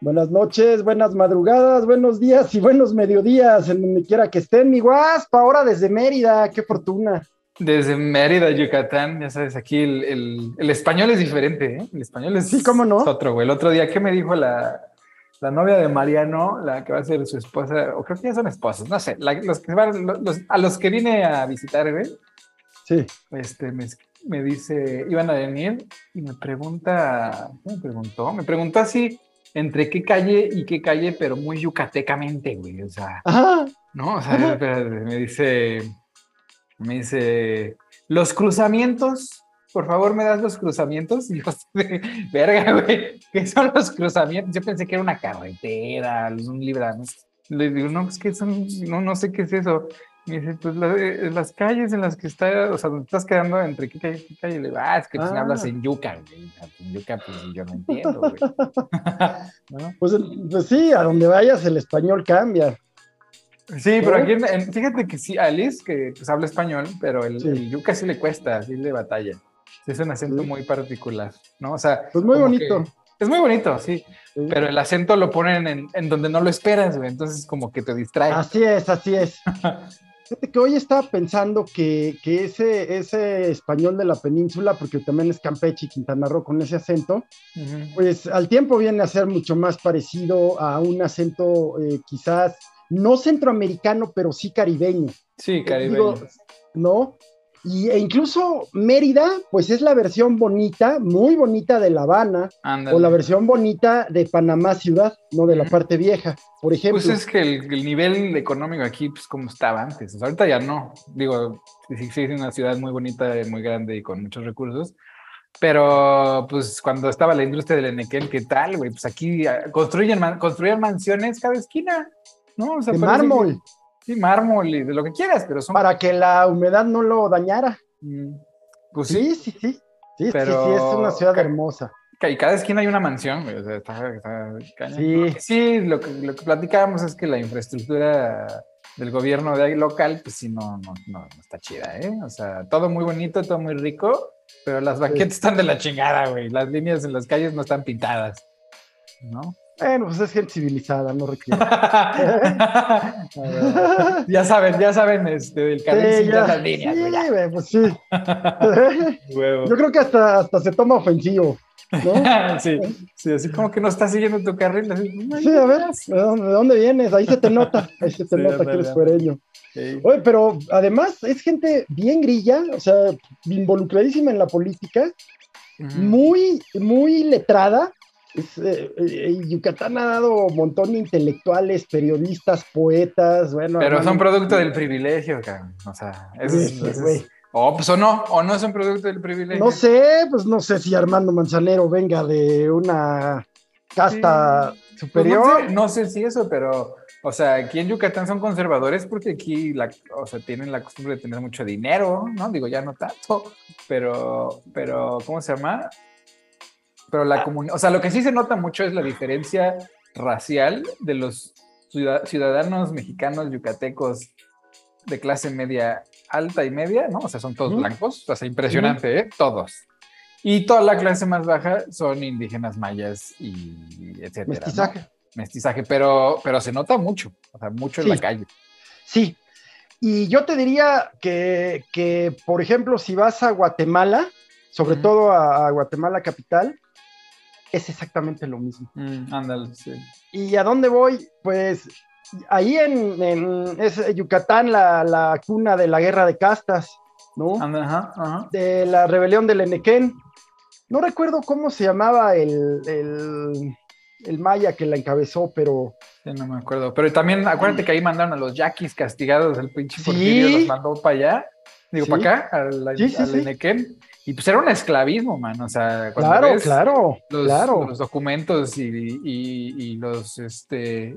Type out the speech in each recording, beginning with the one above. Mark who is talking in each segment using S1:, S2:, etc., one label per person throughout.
S1: Buenas noches, buenas madrugadas, buenos días y buenos mediodías, en donde quiera que estén, mi guaspa, ahora desde Mérida, qué fortuna.
S2: Desde Mérida, Yucatán, ya sabes, aquí el, español es diferente, ¿eh? El español es,
S1: sí, ¿cómo no?
S2: otro, güey. El otro día, ¿qué me dijo la, novia de Mariano, la que va a ser su esposa, o creo que ya son esposos, no sé, los que a los que vine a visitar, güey?
S1: Sí.
S2: Este, me, me dice, iban a venir y me pregunta, ¿qué me preguntó? Me preguntó así entre qué calle y qué calle, pero muy yucatecamente, güey. O sea, ¿no? O sea, me dice, me dice, los cruzamientos, por favor, me das los cruzamientos. Y yo, verga, güey, ¿qué son los cruzamientos? Yo pensé que era una carretera, un libro. Le digo, no, es que son, no, no sé qué es eso. Me dice, pues eh, las calles en las que estás, o sea, donde estás quedando entre qué calle y qué calle. Le digo, ah, es que ah. hablas en yuca, En yuca, pues yo no entiendo, güey.
S1: Pues, pues, sí, a donde vayas el español cambia.
S2: Sí, pero aquí, fíjate que sí, Alice, que pues habla español, pero el, yuca sí le cuesta, sí le batalla. Es un acento muy particular, ¿no? O sea.
S1: Pues muy bonito.
S2: Es muy bonito, sí, Pero el acento lo ponen en, en, donde no lo esperas, güey. Entonces, como que te distrae.
S1: Así es, así es. que hoy estaba pensando que, ese, ese español de la península, porque también es Campeche y Quintana Roo con ese acento, pues al tiempo viene a ser mucho más parecido a un acento eh, quizás no centroamericano, pero sí caribeño.
S2: Sí, caribeño.
S1: ¿No? Y, e incluso Mérida, pues es la versión bonita, muy bonita de La Habana, o la versión bonita de Panamá ciudad, no de la parte vieja, por ejemplo.
S2: Pues es que el, nivel económico aquí, pues como estaba antes, ahorita ya no, digo, sí, sí es una ciudad muy bonita, muy grande y con muchos recursos, pero pues cuando estaba la industria del Enequel, ¿qué tal, güey? Pues aquí ah, construyen, construyen mansiones cada esquina, ¿no?
S1: de mármol.
S2: Sí, mármol y de lo que quieras, pero son...
S1: Para que la humedad no lo dañara.
S2: Mm, pues sí.
S1: Sí, sí, sí. Sí, pero... sí, es una ciudad hermosa.
S2: Y cada esquina hay una mansión, o sea, está, Sí, sí lo, que, lo que platicábamos es que la infraestructura del gobierno de ahí local, pues sí, no, no, no, está chida, ¿eh? O sea, todo muy bonito, todo muy rico, pero las banquetas están de la chingada, güey. Las líneas en las calles no están pintadas, ¿no?
S1: Bueno, pues es gente civilizada, no requiere.
S2: ya saben, ya saben, este, del carril
S1: sí, ya, las líneas. Sí, güey, pues sí. Yo creo que hasta, hasta se toma ofensivo. ¿no?
S2: sí, sí, así como que no estás siguiendo tu carril.
S1: sí, a ver, ¿de dónde, vienes? Ahí se te nota, ahí se te nota que eres fuereño. Oye, pero además es gente bien grilla, o sea, involucradísima en la política, muy, muy letrada, eh, eh, Yucatán ha dado un montón de intelectuales, periodistas, poetas, bueno.
S2: Pero son producto del privilegio, O sea, es, o pues o no, o no son producto del privilegio.
S1: No sé, pues no sé si Armando Manzanero venga de una casta pues superior.
S2: no, sé, si eso, pero, o sea, aquí en Yucatán son conservadores porque aquí, la, o sea, tienen la costumbre de tener mucho dinero, ¿no? Digo, ya no tanto, pero, pero, ¿cómo se llama? Pero la comunidad, o sea, lo que sí se nota mucho es la diferencia racial de los ciudadanos mexicanos yucatecos de clase media alta y media, ¿no? O sea, son todos blancos, o sea, impresionante, ¿eh? Todos. Y toda la clase más baja son indígenas mayas y etcétera.
S1: Mestizaje.
S2: Mestizaje, pero, pero se nota mucho, o sea, mucho en la calle.
S1: Sí. Y yo te diría que, que, por ejemplo, si vas a Guatemala, sobre todo a Guatemala capital, es exactamente lo mismo.
S2: Mm, ándale, sí.
S1: ¿Y a dónde voy? Pues ahí en, Yucatán, la, cuna de la guerra de castas, ¿no?
S2: Ajá, ajá.
S1: De la rebelión del Enequén. No recuerdo cómo se llamaba el, el, maya que la encabezó, pero...
S2: Sí, no me acuerdo. Pero también acuérdate que ahí mandaron a los yaquis castigados, el pinche Porfirio los mandó para allá, digo, para acá, al, sí, Enequén. Y pues era un esclavismo, man. O sea,
S1: cuando claro, ves claro,
S2: los,
S1: claro.
S2: los documentos y, y, los, este,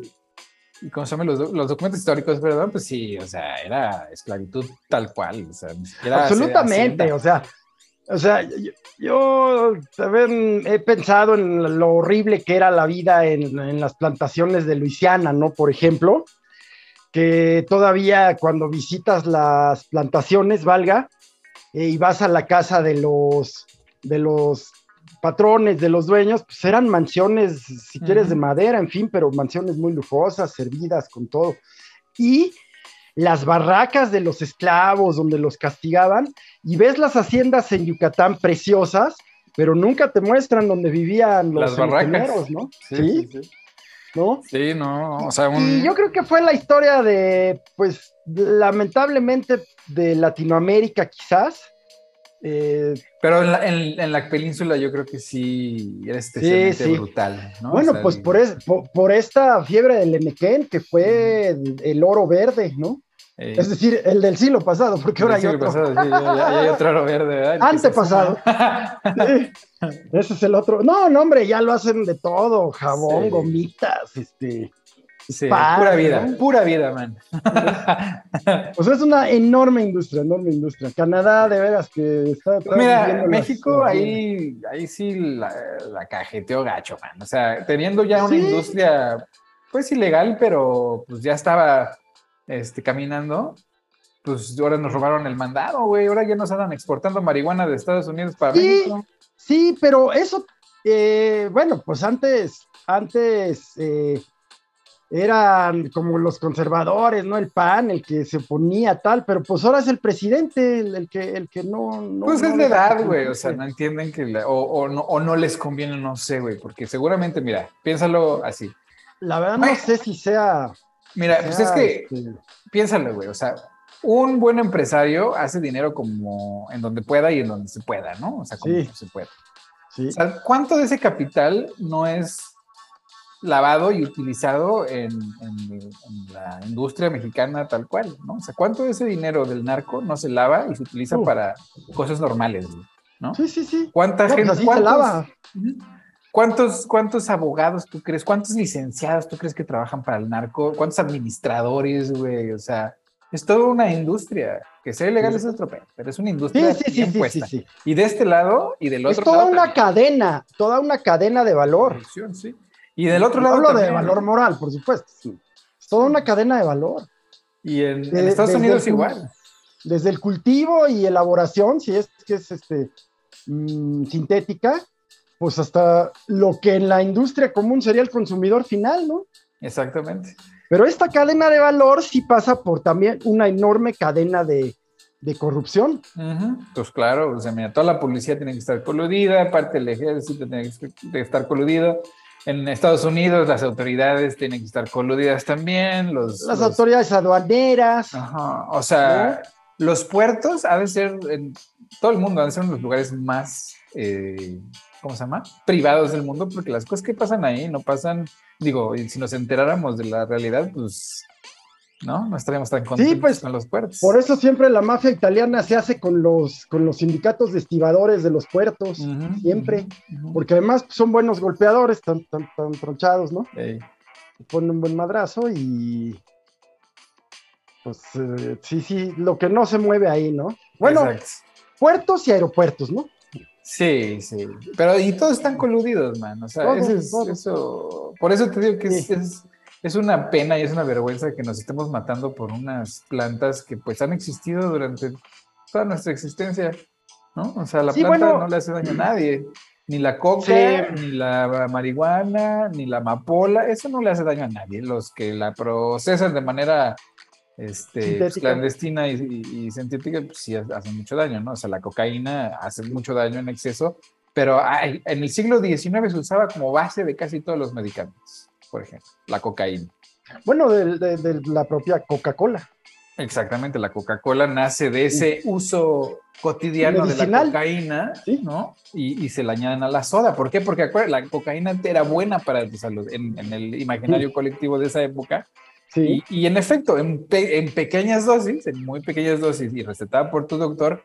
S2: y cómo se llaman los, los, documentos históricos, perdón, pues sí, o sea, era esclavitud tal cual. O sea,
S1: Absolutamente, o sea, O sea, yo, también he pensado en lo horrible que era la vida en, las plantaciones de Luisiana, ¿no? Por ejemplo, que todavía cuando visitas las plantaciones, valga, eh, y vas a la casa de los, de los patrones, de los dueños, pues eran mansiones, si quieres, de madera, en fin, pero mansiones muy lujosas, servidas con todo. Y las barracas de los esclavos donde los castigaban y ves las haciendas en Yucatán preciosas, pero nunca te muestran donde vivían los
S2: barracas,
S1: ¿no? Sí,
S2: sí, ¿No? Sí, no, o sea,
S1: Y yo creo que fue la historia de, pues, lamentablemente de Latinoamérica quizás.
S2: Eh, pero en la, en, la, península yo creo que sí era especialmente brutal. ¿no?
S1: Bueno, pues por, por, esta fiebre del Enequén, que fue el, oro verde, ¿no? Eh, es decir, el del siglo pasado, porque ahora hay otro.
S2: Pasado, sí, ya, hay otro verde, ¿verdad?
S1: Antepasado. ese es el otro. No, no, hombre, ya lo hacen de todo: jabón, gomitas, este.
S2: Sí, pura vida, pura vida, man.
S1: Pues es una enorme industria, enorme industria. Canadá, de veras, que está.
S2: Mira, México, ahí, ahí sí la, la, cajeteó gacho, man. O sea, teniendo ya una industria, pues ilegal, pero pues ya estaba este, caminando, pues ahora nos robaron el mandado, güey. Ahora ya nos andan exportando marihuana de Estados Unidos para
S1: sí,
S2: México.
S1: Sí, pero eso, eh, bueno, pues antes, antes eh, eran como los conservadores, ¿no? El PAN, el que se oponía tal, pero pues ahora es el presidente el, que, el que no... no
S2: pues es de edad, güey, o sea, no entienden que, o, no, o no les conviene, no sé, güey, porque seguramente, mira, piénsalo así.
S1: La verdad no sé si sea
S2: Mira, pues es que, este, piénsalo, güey, o sea, un buen empresario hace dinero como en donde pueda y en donde se pueda, ¿no? O sea, como se pueda. Sí. O sea, ¿cuánto de ese capital no es lavado y utilizado en, la industria mexicana tal cual, ¿no? O sea, ¿cuánto de ese dinero del narco no se lava y se utiliza para cosas normales, ¿no?
S1: Sí, sí, sí.
S2: ¿Cuánta pues gente se lava? ¿Cuántos, ¿Cuántos abogados tú crees? ¿Cuántos licenciados tú crees que trabajan para el narco? ¿Cuántos administradores, güey? O sea, es toda una industria. Que sea ilegal es otro pero es una industria sí, sí, sí, sí, Y de este lado y del otro
S1: lado. Es toda una cadena, toda una cadena de valor.
S2: Sí. Y del otro lado.
S1: Hablo de valor moral, por supuesto. Es toda una cadena de valor.
S2: Y en, Estados Unidos igual.
S1: Desde el cultivo y elaboración, si es que es este, mm, sintética, pues hasta lo que en la industria común sería el consumidor final, ¿no?
S2: Exactamente.
S1: Pero esta cadena de valor sí pasa por también una enorme cadena de, corrupción.
S2: Pues claro, o sea, mira, toda la policía tiene que estar coludida, aparte el ejército tiene que estar coludido. En Estados Unidos las autoridades tienen que estar coludidas también. Los,
S1: las autoridades aduaneras.
S2: Ajá. O sea, los puertos ha de ser, en todo el mundo, han de ser uno de los lugares más eh, ¿cómo se llama? Privados del mundo, porque las cosas que pasan ahí no pasan, digo, y si nos enteráramos de la realidad, pues, ¿no? No estaríamos tan contentos sí, pues, con los puertos.
S1: Por eso siempre la mafia italiana se hace con los, con los sindicatos de estibadores de los puertos, siempre, porque además son buenos golpeadores, tan, tan, tan tronchados, ¿no? Ponen un buen madrazo y pues eh, sí, sí, lo que no se mueve ahí, ¿no? Bueno, puertos y aeropuertos, ¿no?
S2: Sí, sí. Pero y todos están coludidos, man. O sea, eso, por eso te digo que es, es, una pena y es una vergüenza que nos estemos matando por unas plantas que pues han existido durante toda nuestra existencia, ¿no? O sea, la planta no le hace daño a nadie. Ni la coca, ni la marihuana, ni la amapola, eso no le hace daño a nadie. Los que la procesan de manera este, pues, clandestina y, científica, pues sí hace mucho daño, ¿no? O sea, la cocaína hace mucho daño en exceso, pero en el siglo XIX se usaba como base de casi todos los medicamentos, por ejemplo, la cocaína.
S1: Bueno, de, la propia Coca-Cola.
S2: Exactamente, la Coca-Cola nace de ese uso cotidiano de la cocaína, ¿no? Y, se la añaden a la soda. ¿Por qué? Porque la cocaína era buena para tu salud en, el imaginario colectivo de esa época y, en efecto, en, pequeñas dosis, en muy pequeñas dosis y recetada por tu doctor,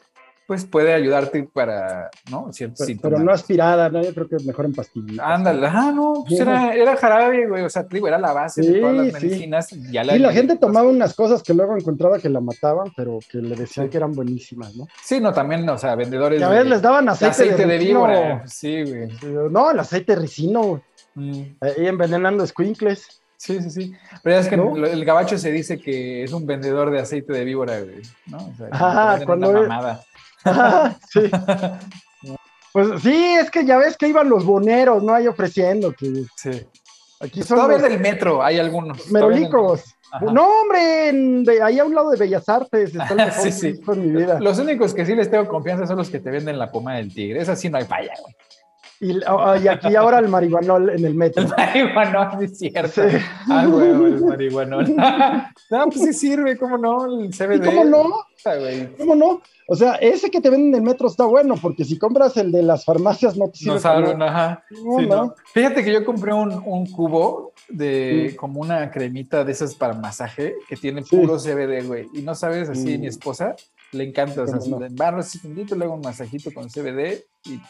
S2: pues puede ayudarte para, ¿no?
S1: Ciertos pero, no aspirada, ¿no? Yo creo que es mejor en pastillitas.
S2: Ándale, ah, no, pues era, era, jarabe, güey, o sea, digo, era la base de todas las medicinas.
S1: Sí, ya la, la gente tomaba unas cosas que luego encontraba que la mataban, pero que le decían que eran buenísimas, ¿no?
S2: Sí, no, también, o sea, vendedores.
S1: Que a veces les daban aceite, de, víbora.
S2: Sí, güey.
S1: No, el aceite de ricino, mm. Ahí envenenando squinkles.
S2: Sí, sí, sí. Pero es que el gabacho se dice que es un vendedor de aceite de víbora, güey. ¿no? O sea,
S1: ah, cuando. mamada. sí. Pues sí, es que ya ves que iban los boneros, ¿no? Ahí ofreciendo que.
S2: Sí. Aquí son. Todavía del metro hay algunos.
S1: Merolicos. No, hombre, ahí a un lado de Bellas Artes está el
S2: sí, sí. mi vida. Los únicos que sí les tengo confianza son los que te venden la poma del tigre. Esa sí no hay falla, güey.
S1: Oh, y, aquí ahora el marihuanol en el metro.
S2: El marihuanol, es cierto. Ah, huevo, el marihuanol. no, pues sí sirve, ¿cómo no? El CBD.
S1: ¿Cómo no? Ah, ¿Cómo no? O sea, ese que te venden en el metro está bueno, porque si compras el de las farmacias no te
S2: sirve. No saben, ajá. No, Fíjate que yo compré un, un cubo de como una cremita de esas para masaje que tiene puro CBD, güey. Y no sabes, así mi esposa le encanta, o sea, no. barro así luego un masajito con CBD y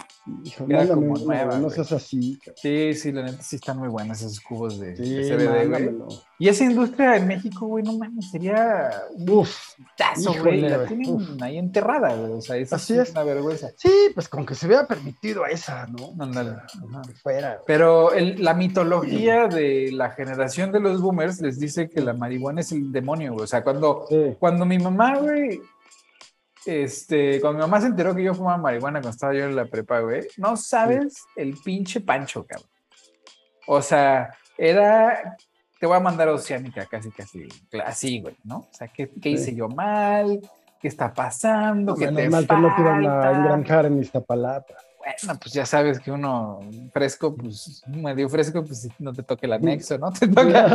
S1: Hijo, queda como nueva. No, seas así.
S2: Sí, sí, la neta sí están muy buenas esos cubos de, CBD, güey. Y esa industria en México, güey, no mames, sería
S1: Uf,
S2: tazo, güey. La tienen ahí enterrada, güey. O sea, esa así es una vergüenza.
S1: Sí, pues con que se hubiera permitido a esa, ¿no?
S2: Ándale. fuera. Pero el, la mitología de la generación de los boomers les dice que la marihuana es el demonio, güey. O sea, cuando, cuando mi mamá, güey, este, cuando mi mamá se enteró que yo fumaba marihuana cuando estaba yo en la prepa, güey, no sabes el pinche pancho, cabrón. O sea, era, te voy a mandar oceánica casi, casi, así, güey, ¿no? O sea, ¿qué, qué hice yo mal? ¿Qué está pasando? ¿Qué te
S1: mal que no te iban a engranjar en Iztapalapa.
S2: Bueno, pues ya sabes que uno fresco, pues medio fresco, pues no te toque el anexo, ¿no? Te toca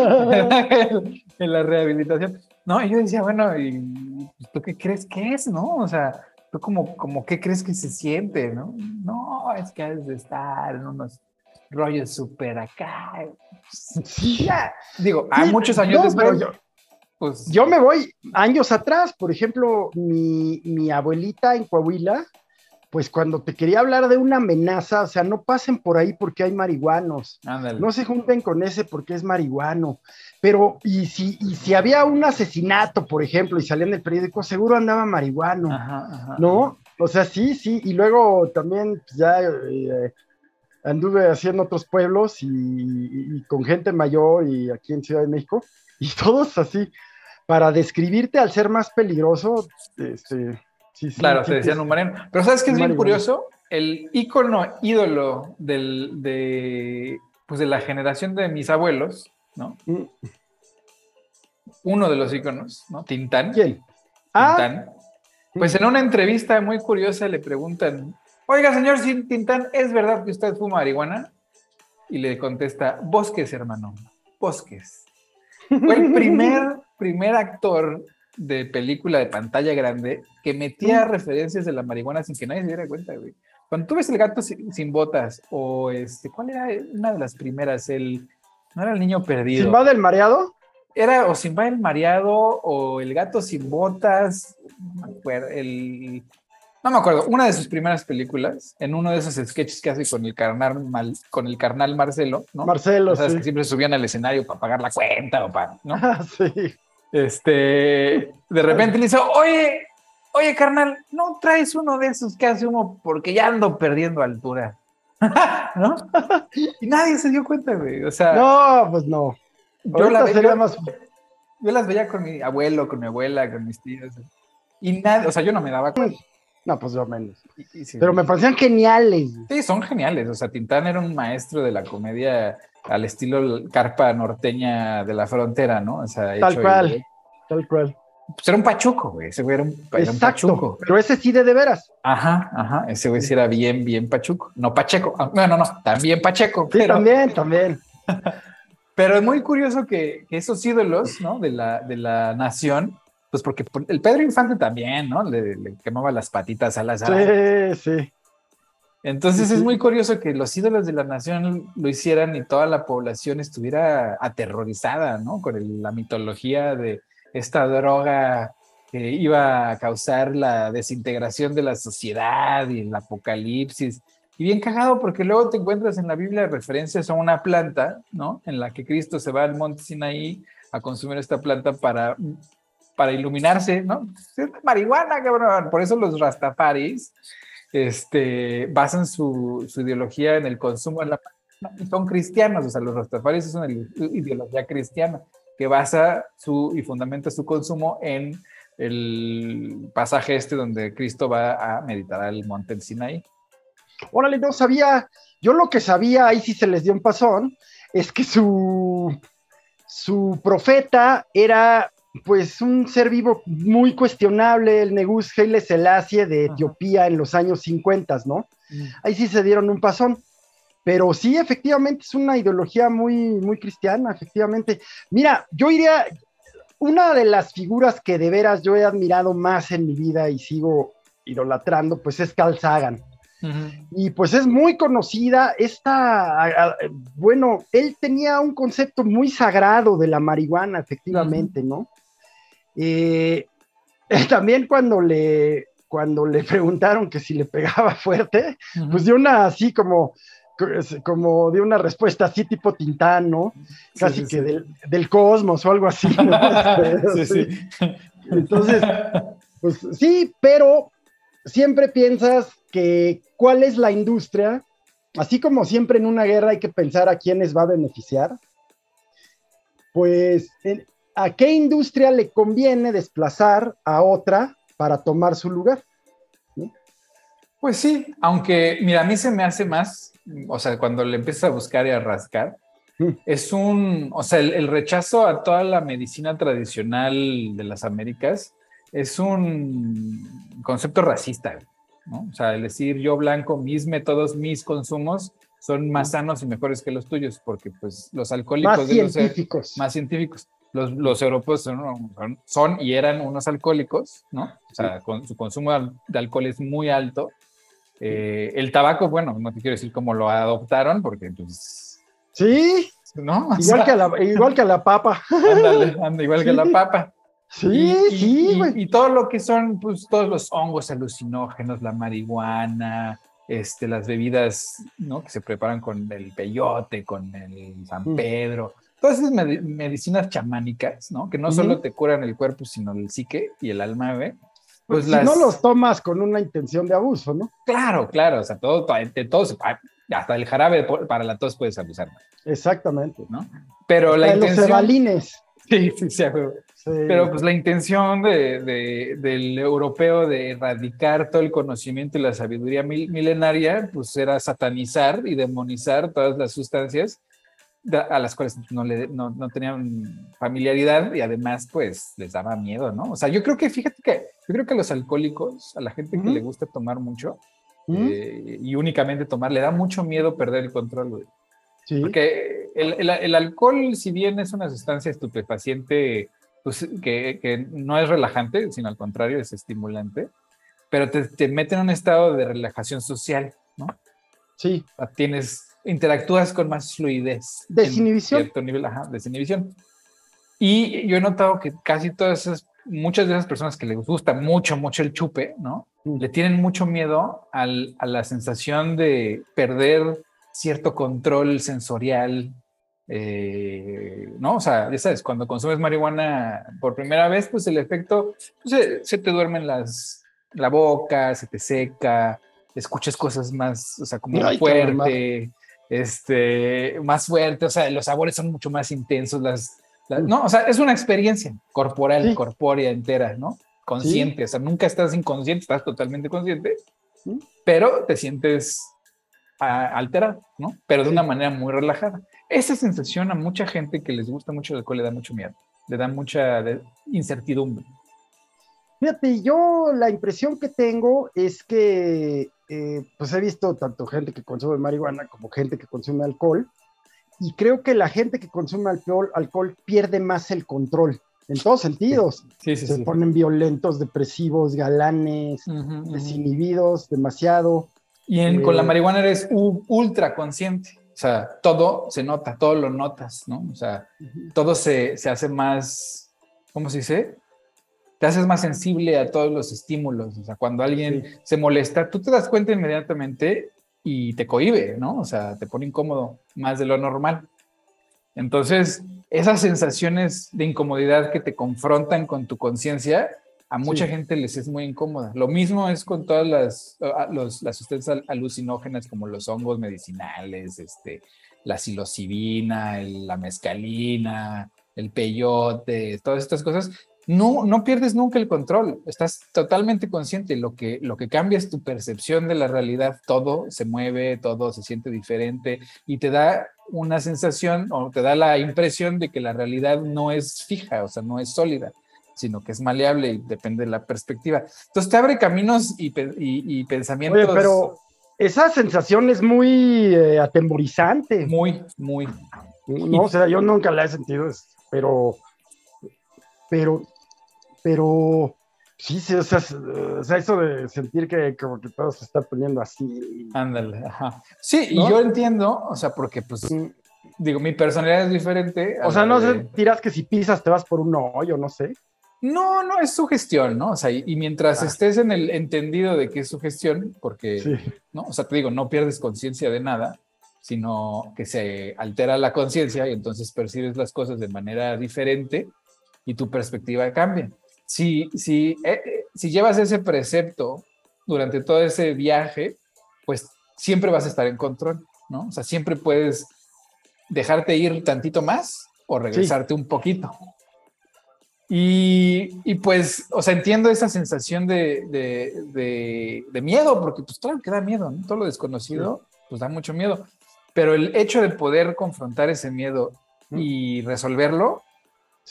S2: en la rehabilitación. No, y yo decía, bueno, ¿y tú qué crees que es, no? O sea, tú como, como qué crees que se siente, ¿no? No, es que has de estar en unos rollos súper acá. Ya. Digo, hay muchos años después.
S1: Yo, pues, yo me voy años atrás, por ejemplo, mi, mi abuelita en Coahuila, pues cuando te quería hablar de una amenaza, o sea, no pasen por ahí porque hay marihuanos. No se junten con ese porque es marihuano. Pero, y si, y si había un asesinato, por ejemplo, y salía en el periódico, seguro andaba marihuano, ¿no? O sea, sí, sí. Y luego también pues, ya eh, anduve haciendo otros pueblos y, con gente mayor y aquí en Ciudad de México, y todos así, para describirte al ser más peligroso, este,
S2: claro, se decían un mariano. Pero ¿sabes qué es bien curioso? El ícono ídolo del, de, pues de la generación de mis abuelos, ¿no? Mm. Uno de los íconos, ¿no? Tintán.
S1: ¿Quién?
S2: Ah. Tintán. Pues en una entrevista muy curiosa le preguntan, oiga, señor Tintán, ¿es verdad que usted fuma marihuana? Y le contesta, bosques, hermano, bosques. Fue el primer, primer actor de película de pantalla grande que metía referencias de la marihuana sin que nadie se diera cuenta, güey. Cuando tú ves el gato sin, botas, o este, ¿cuál era una de las primeras? El, no era el niño perdido.
S1: ¿Simba del mareado?
S2: Era o Simba el mareado, o el gato sin botas, el, no me acuerdo, una de sus primeras películas, en uno de esos sketches que hace con el carnal, con el carnal Marcelo, ¿no?
S1: Marcelo,
S2: ¿Sabes? Que siempre subían al escenario para pagar la cuenta o para, ¿no?
S1: sí.
S2: Este, de repente le dice, oye, oye, carnal, no traes uno de esos que hace humo porque ya ando perdiendo altura. ¿No? Y nadie se dio cuenta, güey. O sea.
S1: No, pues no.
S2: Yo, la veía, más... yo las veía con mi abuelo, con mi abuela, con mis tíos. Y nada, o sea, yo no me daba cuenta.
S1: No, pues yo menos. Pero me parecían geniales.
S2: Sí, son geniales. O sea, Tintán era un maestro de la comedia al estilo carpa norteña de la frontera, ¿no? O sea,
S1: tal cual, tal cual.
S2: Pues era un pachuco, güey. Ese güey era un, pachuco.
S1: Pero ese sí de de veras.
S2: Ajá, ajá. Ese güey sí era bien, bien pachuco. No pacheco. Ah, no, no, no. También pacheco.
S1: Sí, también, también.
S2: pero es muy curioso que, esos ídolos, ¿no? De la, de la nación, pues porque el Pedro Infante también, ¿no? Le, le quemaba las patitas a las
S1: Sí, sí.
S2: Entonces es muy curioso que los ídolos de la nación lo hicieran y toda la población estuviera aterrorizada, ¿no? Con la mitología de esta droga que iba a causar la desintegración de la sociedad y el apocalipsis. Y bien cagado porque luego te encuentras en la Biblia referencias a una planta, ¿no? En la que Cristo se va al monte Sinaí a consumir esta planta para, para iluminarse, ¿no? Es marihuana, cabrón. Por eso los rastafaris este, basan su, ideología en el consumo de la son cristianos, o sea, los rastafaris es una ideología cristiana que basa su y fundamenta su consumo en el pasaje este donde Cristo va a meditar al monte Sinaí.
S1: Órale, no sabía, yo lo que sabía, ahí sí se les dio un pasón, es que su, su profeta era pues un ser vivo muy cuestionable, el Negus Haile Selassie de Etiopía en los años 50, ¿no? Mm. Ahí sí se dieron un pasón. Pero sí, efectivamente, es una ideología muy, muy cristiana, efectivamente. Mira, yo iría, una de las figuras que de veras yo he admirado más en mi vida y sigo idolatrando, pues es Carl Sagan. Y pues es muy conocida esta, bueno, él tenía un concepto muy sagrado de la marihuana, efectivamente, ¿no? Eh, también cuando le, cuando le preguntaron que si le pegaba fuerte, pues dio una así como, como de una respuesta así tipo Tintán, ¿no? Casi que Del, cosmos o algo así. sí, sí. Entonces, pues sí, pero siempre piensas que cuál es la industria, así como siempre en una guerra hay que pensar a quiénes va a beneficiar, pues a qué industria le conviene desplazar a otra para tomar su lugar.
S2: Pues sí, aunque mira, a mí se me hace más o sea, cuando le empiezas a buscar y a rascar, mm. es un, o sea, el, rechazo a toda la medicina tradicional de las Américas es un concepto racista, ¿no? O sea, el decir yo blanco, mis métodos, mis consumos son más sanos y mejores que los tuyos, porque pues los alcohólicos
S1: más científicos.
S2: más científicos. Los, los europeos son, son, y eran unos alcohólicos, ¿no? O sea, con, su consumo de alcohol es muy alto eh, el tabaco, bueno, no te quiero decir cómo lo adoptaron, porque pues...
S1: Sí, ¿no? Igual, que a la, igual que a la papa.
S2: Ándale, anda, igual que la papa.
S1: Sí, sí,
S2: y, y, todo lo que son, pues, todos los hongos alucinógenos, la marihuana, este, las bebidas, ¿no? Que se preparan con el peyote, con el San mm. Pedro. Todas esas medicinas chamánicas, ¿no? Que no solo te curan el cuerpo, sino el psique y el alma, ¿ve?
S1: Pues si no los tomas con una intención de abuso, ¿no?
S2: Claro, claro, o sea, todo, todo hasta el jarabe para la tos puedes abusar.
S1: Exactamente.
S2: ¿no? Pero la intención...
S1: Los cebalines.
S2: Sí, sí, sí, Pero pues la intención de, del europeo de erradicar todo el conocimiento y la sabiduría milenaria, pues era satanizar y demonizar todas las sustancias a las cuales no, le, no, no, tenían familiaridad y además pues les daba miedo, ¿no? O sea, yo creo que, fíjate que, yo creo que a los alcohólicos, a la gente que le gusta tomar mucho eh, y únicamente tomar, le da mucho miedo perder el control, güey. Sí. Porque el, el, el, alcohol, si bien es una sustancia estupefaciente, pues que, que, no es relajante, sino al contrario, es estimulante, pero te, te mete en un estado de relajación social, ¿no?
S1: Sí.
S2: O sea, tienes interactúas con más fluidez.
S1: Desinhibición.
S2: cierto nivel, ajá, desinhibición. Y yo he notado que casi todas esas, muchas de esas personas que les gusta mucho, mucho el chupe, ¿no? Mm. Le tienen mucho miedo al, a la sensación de perder cierto control sensorial, eh, ¿no? O sea, ya sabes, cuando consumes marihuana por primera vez, pues el efecto, pues, se, te duermen las, la boca, se te seca, escuchas cosas más, o sea, como fuerte, este, más fuerte, o sea, los sabores son mucho más intensos, las, mm. no, o sea, es una experiencia corporal, corpórea entera, ¿no? Consciente, o sea, nunca estás inconsciente, estás totalmente consciente, mm. pero te sientes alterado, ¿no? Pero de una manera muy relajada. Esa sensación a mucha gente que les gusta mucho el alcohol le da mucho miedo, le da mucha incertidumbre.
S1: Fíjate, yo la impresión que tengo es que eh, pues he visto tanto gente que consume marihuana como gente que consume alcohol, y creo que la gente que consume alcohol, alcohol pierde más el control, en todos sentidos. Se ponen violentos, depresivos, galanes, desinhibidos, demasiado.
S2: Y con la eh, marihuana eres ultra consciente. O sea, todo se nota, todo lo notas, ¿no? O sea, todo se, se hace más, ¿cómo se dice? Te haces más sensible a todos los estímulos. O sea, cuando alguien se molesta, tú te das cuenta inmediatamente y te cohibe, ¿no? O sea, te pone incómodo más de lo normal. Entonces, esas sensaciones de incomodidad que te confrontan con tu conciencia, a mucha gente les es muy incómoda. Lo mismo es con todas las, las sustancias alucinógenas como los hongos medicinales, este, la psilocibina, la mescalina, el peyote, todas estas cosas no, no pierdes nunca el control, estás totalmente consciente, lo que, lo que cambia es tu percepción de la realidad, todo se mueve, todo se siente diferente y te da una sensación o te da la impresión de que la realidad no es fija, o sea, no es sólida, sino que es maleable y depende de la perspectiva. Entonces te abre caminos y, y, pensamientos.
S1: Oye, pero esa sensación es muy eh, atemorizante.
S2: Muy, muy.
S1: No, o sea, yo nunca la he sentido, pero pero pero sí, sí o, sea, eso de sentir que como que todo se está poniendo así.
S2: Ándale, ajá. Sí, y yo entiendo, o sea, porque pues, digo, mi personalidad es diferente.
S1: O sea, no sé, tiras que si pisas te vas por un hoyo, no sé.
S2: No, no, es su gestión, ¿no? O sea, y, mientras ah. estés en el entendido de que es su gestión, porque, ¿no? O sea, te digo, no pierdes conciencia de nada, sino que se altera la conciencia y entonces percibes las cosas de manera diferente y tu perspectiva cambia si, si, eh, eh, si llevas ese precepto durante todo ese viaje, pues siempre vas a estar en control, ¿no? O sea, siempre puedes dejarte ir tantito más o regresarte un poquito. Y, y, pues, o sea, entiendo esa sensación de, de, de, miedo, porque pues claro que da miedo, ¿no? Todo lo desconocido, pues da mucho miedo. Pero el hecho de poder confrontar ese miedo y resolverlo,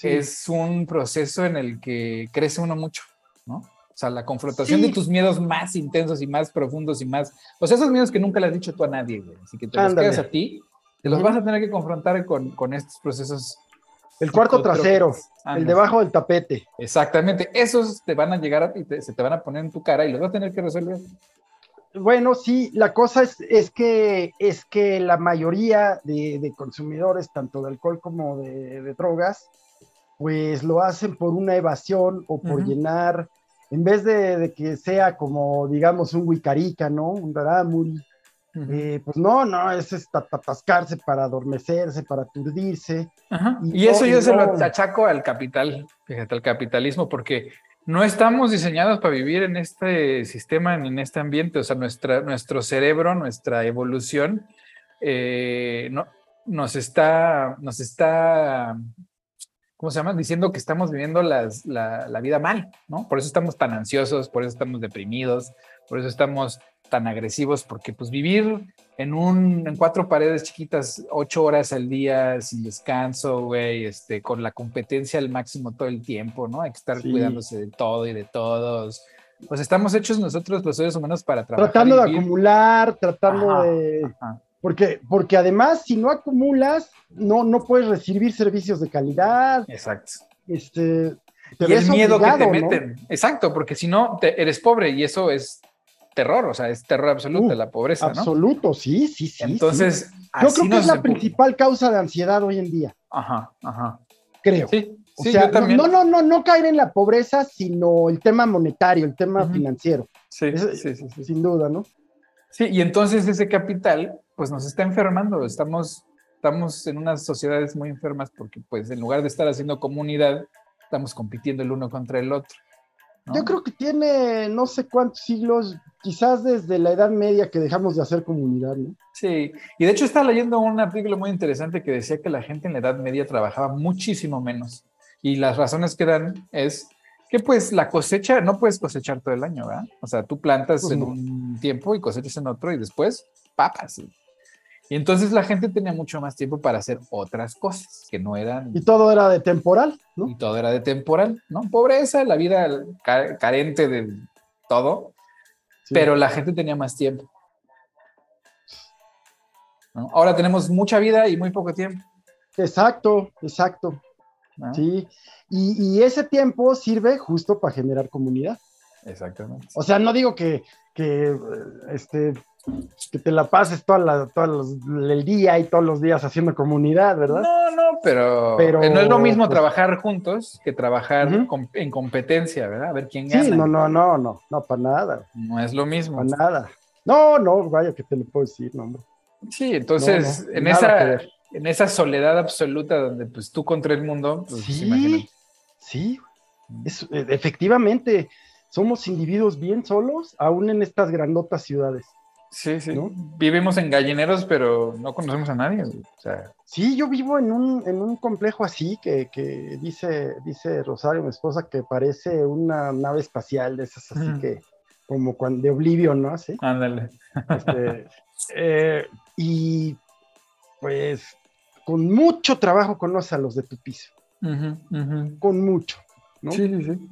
S2: es un proceso en el que crece uno mucho, ¿no? O sea, la confrontación de tus miedos más intensos y más profundos y más... O sea, esos miedos que nunca le has dicho tú a nadie, güey. Así que te los quedas a ti, te los vas a tener que confrontar con, con estos procesos.
S1: El cuarto trasero, el debajo del tapete.
S2: Exactamente. Esos te van a llegar y se te van a poner en tu cara y los vas a tener que resolver.
S1: Bueno, sí, la cosa es, es, que, es que la mayoría de, de consumidores, tanto de alcohol como de, de drogas, pues lo hacen por una evasión o por llenar, en vez de, que sea como, digamos, un wicarica, ¿no? Un rarámuri, eh, pues no, no, es atascarse para adormecerse, para aturdirse.
S2: Y, eso yo se lo achaco al capital, fíjate, al capitalismo, porque no estamos diseñados para vivir en este sistema, en este ambiente, o sea, nuestra, nuestro cerebro, nuestra evolución, eh, no, nos está, nos está ¿cómo se llama? Diciendo que estamos viviendo la, la, vida mal, ¿no? Por eso estamos tan ansiosos, por eso estamos deprimidos, por eso estamos tan agresivos, porque pues vivir en un, en cuatro paredes chiquitas, ocho horas al día, sin descanso, güey, este, con la competencia al máximo todo el tiempo, ¿no? Hay que estar cuidándose de todo y de todos. Pues estamos hechos nosotros los seres humanos para trabajar.
S1: Tratando de acumular, tratando de... Porque, porque además, si no acumulas, no, no puedes recibir servicios de calidad.
S2: Exacto.
S1: Este,
S2: y el miedo que te meten. Exacto, porque si no, eres pobre y eso es terror, o sea, es terror absoluto, uh, la pobreza,
S1: ¿no? Absoluto, sí, sí, sí.
S2: Entonces,
S1: yo creo que es la principal causa de ansiedad hoy en día.
S2: Ajá, ajá.
S1: Creo. Sí, o sea, no, no, no, no caer en la pobreza, sino el tema monetario, el tema financiero.
S2: Sí, sí, sí,
S1: Sin duda, ¿no?
S2: Sí, y entonces ese capital pues nos está enfermando, estamos, estamos en unas sociedades muy enfermas porque pues en lugar de estar haciendo comunidad, estamos compitiendo el uno contra el otro.
S1: Yo creo que tiene no sé cuántos siglos, quizás desde la Edad Media que dejamos de hacer comunidad, ¿no?
S2: Sí, y de hecho estaba leyendo un artículo muy interesante que decía que la gente en la Edad Media trabajaba muchísimo menos. Y las razones que dan es que pues la cosecha, no puedes cosechar todo el año, ¿verdad? O sea, tú plantas pues en un tiempo y cosechas en otro y después papas. Y entonces la gente tenía mucho más tiempo para hacer otras cosas que no eran.
S1: Y todo era de temporal, ¿no?
S2: Y todo era de temporal, ¿no? Pobreza, la vida carente de todo, pero la gente tenía más tiempo. Ahora tenemos mucha vida y muy poco tiempo.
S1: Exacto, exacto. Sí, y, ese tiempo sirve justo para generar comunidad.
S2: Exactamente.
S1: O sea, no digo que, que este, que te la pases toda la, el día y todos los días haciendo comunidad, ¿verdad?
S2: No, no, pero, pero no es lo mismo pues trabajar juntos que trabajar en competencia, ¿verdad? A ver quién gana.
S1: Sí, no, no, no, no, no, para nada.
S2: No es lo mismo.
S1: Para nada. No, no, vaya que te lo puedo decir, no, hombre.
S2: Sí, entonces, en, esa, en esa soledad absoluta donde pues tú contra el mundo, pues,
S1: sí, sí, eh, efectivamente, somos individuos bien solos, aún en estas grandotas ciudades.
S2: Sí, sí. Vivimos en gallineros, pero no conocemos a nadie.
S1: Sí, yo vivo en un, en un complejo así que, que, dice, dice Rosario, mi esposa, que parece una nave espacial de esas así que, como cuando de Oblivion, ¿no? Así.
S2: Ándale.
S1: Este, eh, y pues con mucho trabajo conoce a los de tu piso. Con mucho, ¿no?
S2: Sí, sí, sí.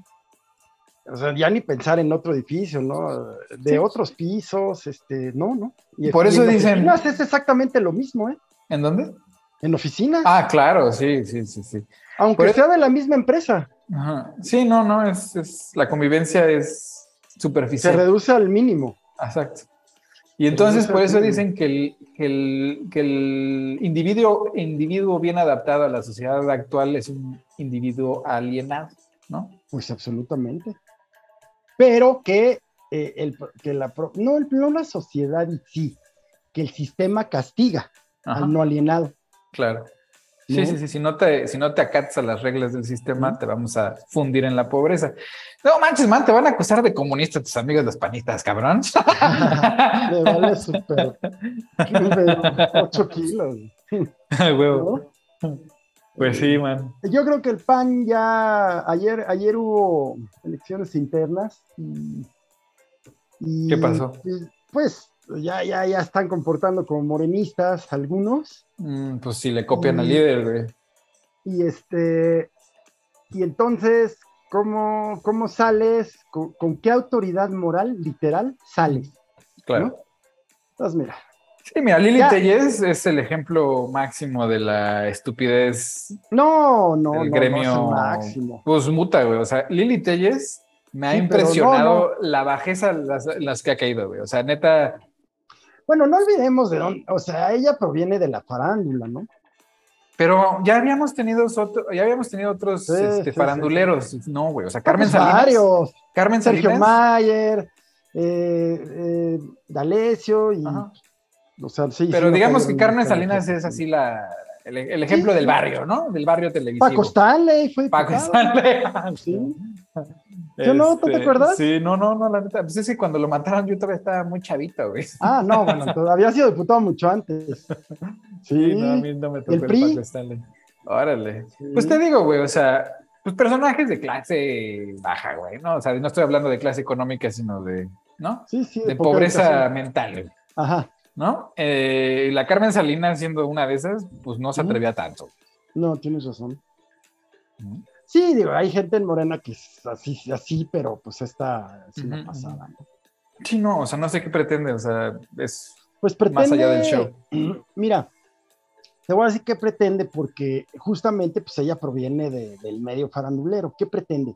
S1: O sea, ya ni pensar en otro edificio, ¿no? De otros pisos, este, no, no.
S2: Y Por eso dicen.
S1: es exactamente lo mismo, ¿eh?
S2: ¿En dónde?
S1: En oficinas.
S2: Ah, claro, sí, sí, sí, sí.
S1: Aunque sea de la misma empresa.
S2: Ajá. Sí, no, no, es, es, la convivencia es superficial.
S1: Se reduce al mínimo.
S2: Exacto. Y entonces por eso dicen que el, que el, que el individuo, individuo bien adaptado a la sociedad actual es un individuo alienado, ¿no?
S1: Pues absolutamente pero que, eh, el, que la, no, no la sociedad sí, que el sistema castiga al no alienado.
S2: Claro. Sí, sí, sí, si no, te, si no te acatas a las reglas del sistema, te vamos a fundir en la pobreza. No manches, man, te van a acusar de comunista tus amigos los panistas, cabrón.
S1: Me vale súper. Ocho kilos.
S2: Huevo. Pues sí, man.
S1: Yo creo que el PAN ya, ayer, ayer hubo elecciones internas
S2: y, ¿Qué pasó?
S1: pues ya, ya, ya están comportando como morenistas algunos.
S2: Mm, pues sí, le copian al líder, güey.
S1: Y este, y entonces, ¿cómo, cómo sales? ¿Con, qué autoridad moral, literal, sales?
S2: Claro.
S1: Entonces, mira,
S2: Sí, mira, Lili Telles es el ejemplo máximo de la estupidez.
S1: No, no,
S2: el gremio, máximo. Pues muta, güey. O sea, Lili Telles me ha impresionado la bajeza las, las que ha caído, güey. O sea, neta.
S1: Bueno, no olvidemos de dónde, o sea, ella proviene de la farándula, ¿no?
S2: Pero ya habíamos tenido ya habíamos tenido otros este, faranduleros, no, güey. O sea, Carmen
S1: Salinas. Varios.
S2: Carmen
S1: Sergio Mayer, eh, eh, D'Alessio y
S2: pero digamos que Carmen Salinas es así la, el, ejemplo del barrio, ¿no? Del barrio televisivo.
S1: Paco Stanley fue.
S2: Paco Stanley.
S1: sí. ¿Yo no? ¿Tú te este, acuerdas?
S2: Sí, no, no, no, la neta. Pues es que cuando lo mataron yo todavía estaba muy chavito, güey.
S1: Ah, no, bueno, había sido diputado mucho antes.
S2: Sí, no, a mí no me tocó el, Paco Stanley. Órale. Pues te digo, güey, o sea, pues personajes de clase baja, güey, ¿no? O sea, no estoy hablando de clase económica, sino de, ¿no?
S1: Sí, sí.
S2: De, pobreza mental, güey.
S1: Ajá.
S2: ¿No? Eh, la Carmen Salinas, siendo una de esas, pues no se atrevía tanto.
S1: No, tienes razón. Sí, digo, hay gente en Morena que es así, así, pero pues esta es una pasada.
S2: Sí, no, o sea, no sé qué pretende, o sea, es
S1: pues más allá del show. Mira, te voy a decir qué pretende, porque justamente pues ella proviene del medio farandulero. ¿Qué pretende?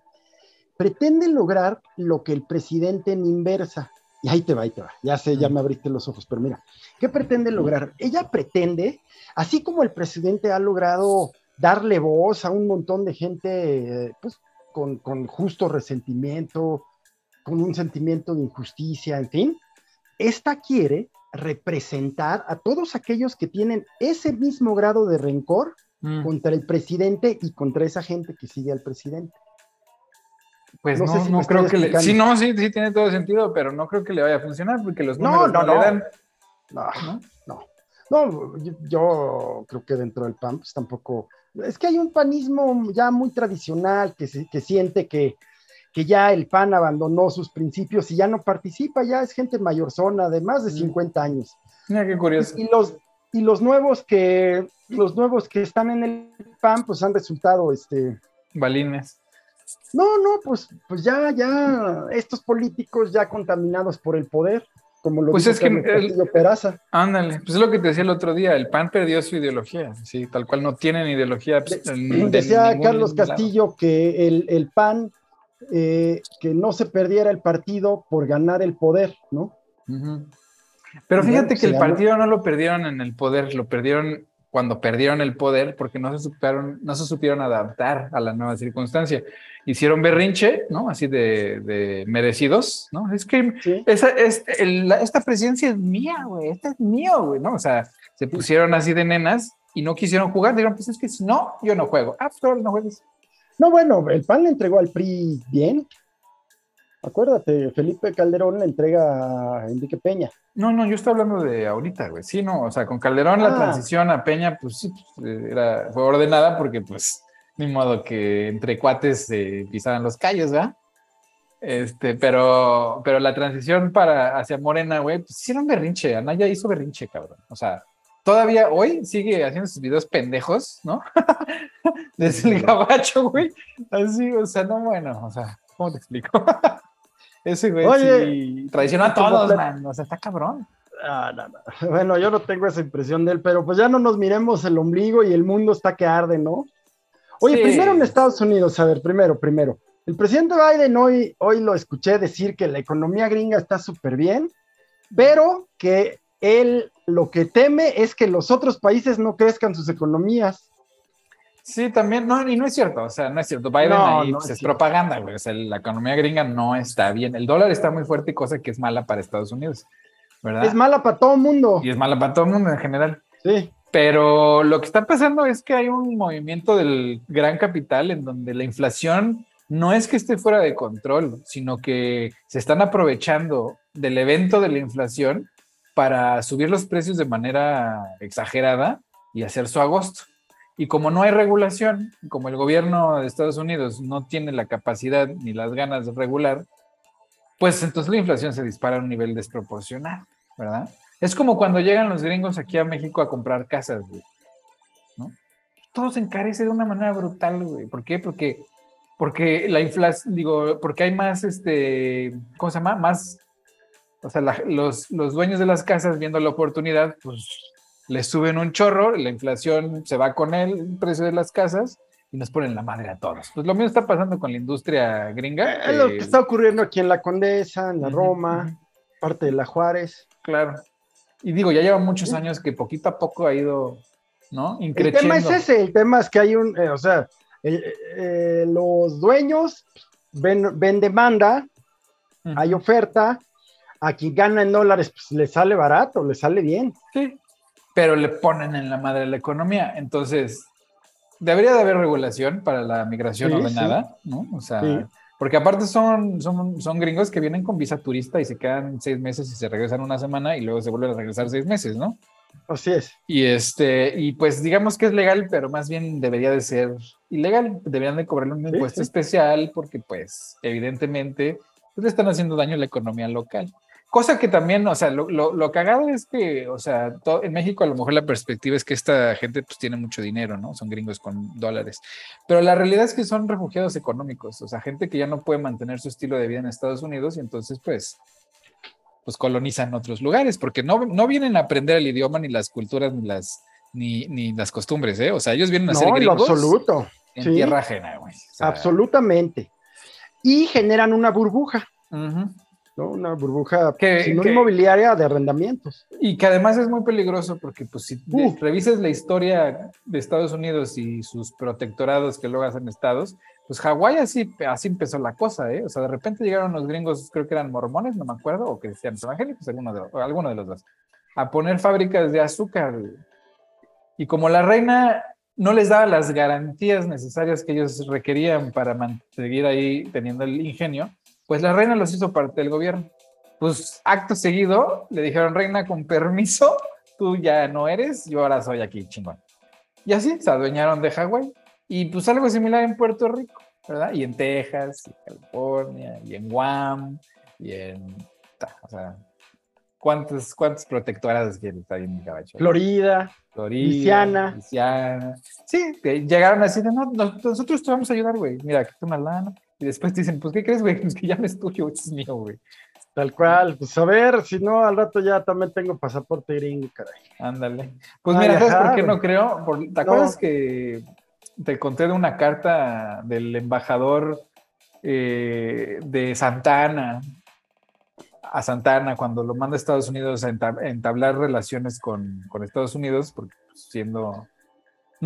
S1: Pretende lograr lo que el presidente en inversa y ahí te va, ahí te va. Ya sé, ya me abriste los ojos, pero mira, ¿qué pretende lograr? Ella pretende, así como el presidente ha logrado darle voz a un montón de gente, pues, con, con justo resentimiento, con un sentimiento de injusticia, en fin, esta quiere representar a todos aquellos que tienen ese mismo grado de rencor mm. contra el presidente y contra esa gente que sigue al presidente.
S2: Pues no, no, creo que le. Sí, no, sí, sí tiene todo sentido, pero no creo que le vaya a funcionar porque los números no, no, le dan.
S1: No, no. No, yo, creo que dentro del PAN, pues tampoco. Es que hay un panismo ya muy tradicional que, que siente que, que ya el PAN abandonó sus principios y ya no participa, ya es gente mayor zona de más de 50 mm. años.
S2: Mira qué curioso.
S1: Y, los, y los nuevos que los nuevos que están en el PAN, pues han resultado este.
S2: Balines.
S1: No, no, pues, pues ya, ya, estos políticos ya contaminados por el poder, como lo
S2: pues es que
S1: el, Peraza.
S2: Ándale, pues es lo que te decía el otro día, el PAN perdió su ideología, sí, tal cual no tienen ideología.
S1: Pues, decía Carlos Castillo que el, PAN, eh, que no se perdiera el partido por ganar el poder, ¿no?
S2: Pero fíjate que el partido no lo perdieron en el poder, lo perdieron cuando perdieron el poder porque no se supieron, no se supieron adaptar a la nueva circunstancia. Hicieron berrinche, ¿no? Así de, merecidos, ¿no? Es que esa, es, esta presidencia es mía, güey, esta es mío, güey, ¿no? O sea, se pusieron así de nenas y no quisieron jugar. Dijeron, pues es que si no, yo no juego. Ah, pues no juegues.
S1: No, bueno, el PAN le entregó al PRI bien. Acuérdate, Felipe Calderón le entrega a Enrique Peña.
S2: No, no, yo estoy hablando de ahorita, güey. Sí, no, o sea, con Calderón la ah. transición a Peña, pues sí, pues, era, fue ordenada porque, pues, ni modo que entre cuates se pisaran los callos, ¿verdad? Este, pero, pero la transición para hacia Morena, güey, pues hicieron berrinche. Anaya hizo berrinche, cabrón. O sea, todavía hoy sigue haciendo sus videos pendejos, ¿no? Desde el gabacho, güey. Así, o sea, no, bueno, o sea, ¿cómo te explico? Ese güey sí traiciona a todos, man. O sea, está cabrón.
S1: Ah, no, no. Bueno, yo no tengo esa impresión de él, pero pues ya no nos miremos el ombligo y el mundo está que arde, ¿no? Oye, primero en Estados Unidos, a ver, primero, primero. El presidente Biden hoy, hoy lo escuché decir que la economía gringa está súper bien, pero que él lo que teme es que los otros países no crezcan sus economías.
S2: Sí, también, no, y no es cierto, o sea, no es cierto. Biden ahí pues, es, propaganda, güey. O sea, la economía gringa no está bien. El dólar está muy fuerte, cosa que es mala para Estados Unidos, ¿verdad?
S1: Es mala para todo el mundo.
S2: Y es mala para todo el mundo en general.
S1: Sí.
S2: Pero lo que está pasando es que hay un movimiento del gran capital en donde la inflación no es que esté fuera de control, sino que se están aprovechando del evento de la inflación para subir los precios de manera exagerada y hacer su agosto. Y como no hay regulación, como el gobierno de Estados Unidos no tiene la capacidad ni las ganas de regular, pues entonces la inflación se dispara a un nivel desproporcional, ¿verdad? Es como cuando llegan los gringos aquí a México a comprar casas, güey. ¿no? Todo se encarece de una manera brutal, güey. ¿Por qué? Porque, porque la inflación, digo, porque hay más, este, ¿cómo se llama? Más o sea, los, los dueños de las casas viendo la oportunidad, pues les suben un chorro, la inflación se va con él, el precio de las casas, y nos ponen la madre a todos. Pues lo mismo está pasando con la industria gringa.
S1: Es lo que está ocurriendo aquí en la Condesa, en la Roma, parte de la Juárez.
S2: Claro. Y digo, ya lleva muchos años que poquito a poco ha ido, ¿no?
S1: El tema es ese, el tema es que hay un, eh, o sea, eh, los dueños ven, ven demanda, hay oferta, a quien gana en dólares, pues le sale barato, le sale bien.
S2: Sí, pero le ponen en la madre la economía. Entonces, debería de haber regulación para la migración ordenada, ¿no? O sea, porque aparte son, son, son gringos que vienen con visa turista y se quedan seis meses y se regresan una semana y luego se vuelven a regresar seis meses, ¿no?
S1: Así es.
S2: Y este, y pues digamos que es legal, pero más bien debería de ser ilegal. Deberían de cobrarle un impuesto especial porque, pues, evidentemente, pues, le están haciendo daño a la economía local. Cosa que también, o sea, lo, lo, cagado es que, o sea, en México a lo mejor la perspectiva es que esta gente pues tiene mucho dinero, ¿no? Son gringos con dólares. Pero la realidad es que son refugiados económicos, o sea, gente que ya no puede mantener su estilo de vida en Estados Unidos y entonces pues, pues colonizan otros lugares, porque no, no vienen a aprender el idioma, ni las culturas, ni las, ni, ni las costumbres, ¿eh? O sea, ellos vienen a ser gringos.
S1: absoluto.
S2: En tierra ajena, güey.
S1: Absolutamente. Y generan una burbuja. Una burbuja que, inmobiliaria de arrendamientos.
S2: Y que además es muy peligroso porque pues si revisas la historia de Estados Unidos y sus protectorados que luego hacen estados, pues Hawái así, así empezó la cosa, ¿eh? O sea, de repente llegaron los gringos, creo que eran mormones, no me acuerdo, o cristianos evangélicos, alguno de, alguno de los dos, a poner fábricas de azúcar. Y como la reina no les daba las garantías necesarias que ellos requerían para seguir ahí teniendo el ingenio, pues la reina los hizo parte del gobierno. Pues acto seguido le dijeron, reina, con permiso, tú ya no eres, yo ahora soy aquí, chingón. Y así se adueñaron de Hawái. Y pues algo similar en Puerto Rico, ¿verdad? Y en Texas, y California, y en Guam, y en... O sea, ¿cuántas, cuántas protectoras quieren estar en Cabacho?
S1: Florida,
S2: Florida, Luisiana. Sí, llegaron así de, no, nosotros te vamos a ayudar, güey. Mira, aquí está una lana. Y después dicen, pues, ¿qué crees, güey? Pues que ya no es tuyo, es mío, güey.
S1: Tal cual, pues a ver, si no, al rato ya también tengo pasaporte gringo, caray.
S2: Ándale. Pues mira, ¿sabes por qué no creo? ¿Te acuerdas que te conté de una carta del embajador eh, de Santana a Santana cuando lo manda a Estados Unidos a entablar relaciones con, con Estados Unidos, porque pues, siendo...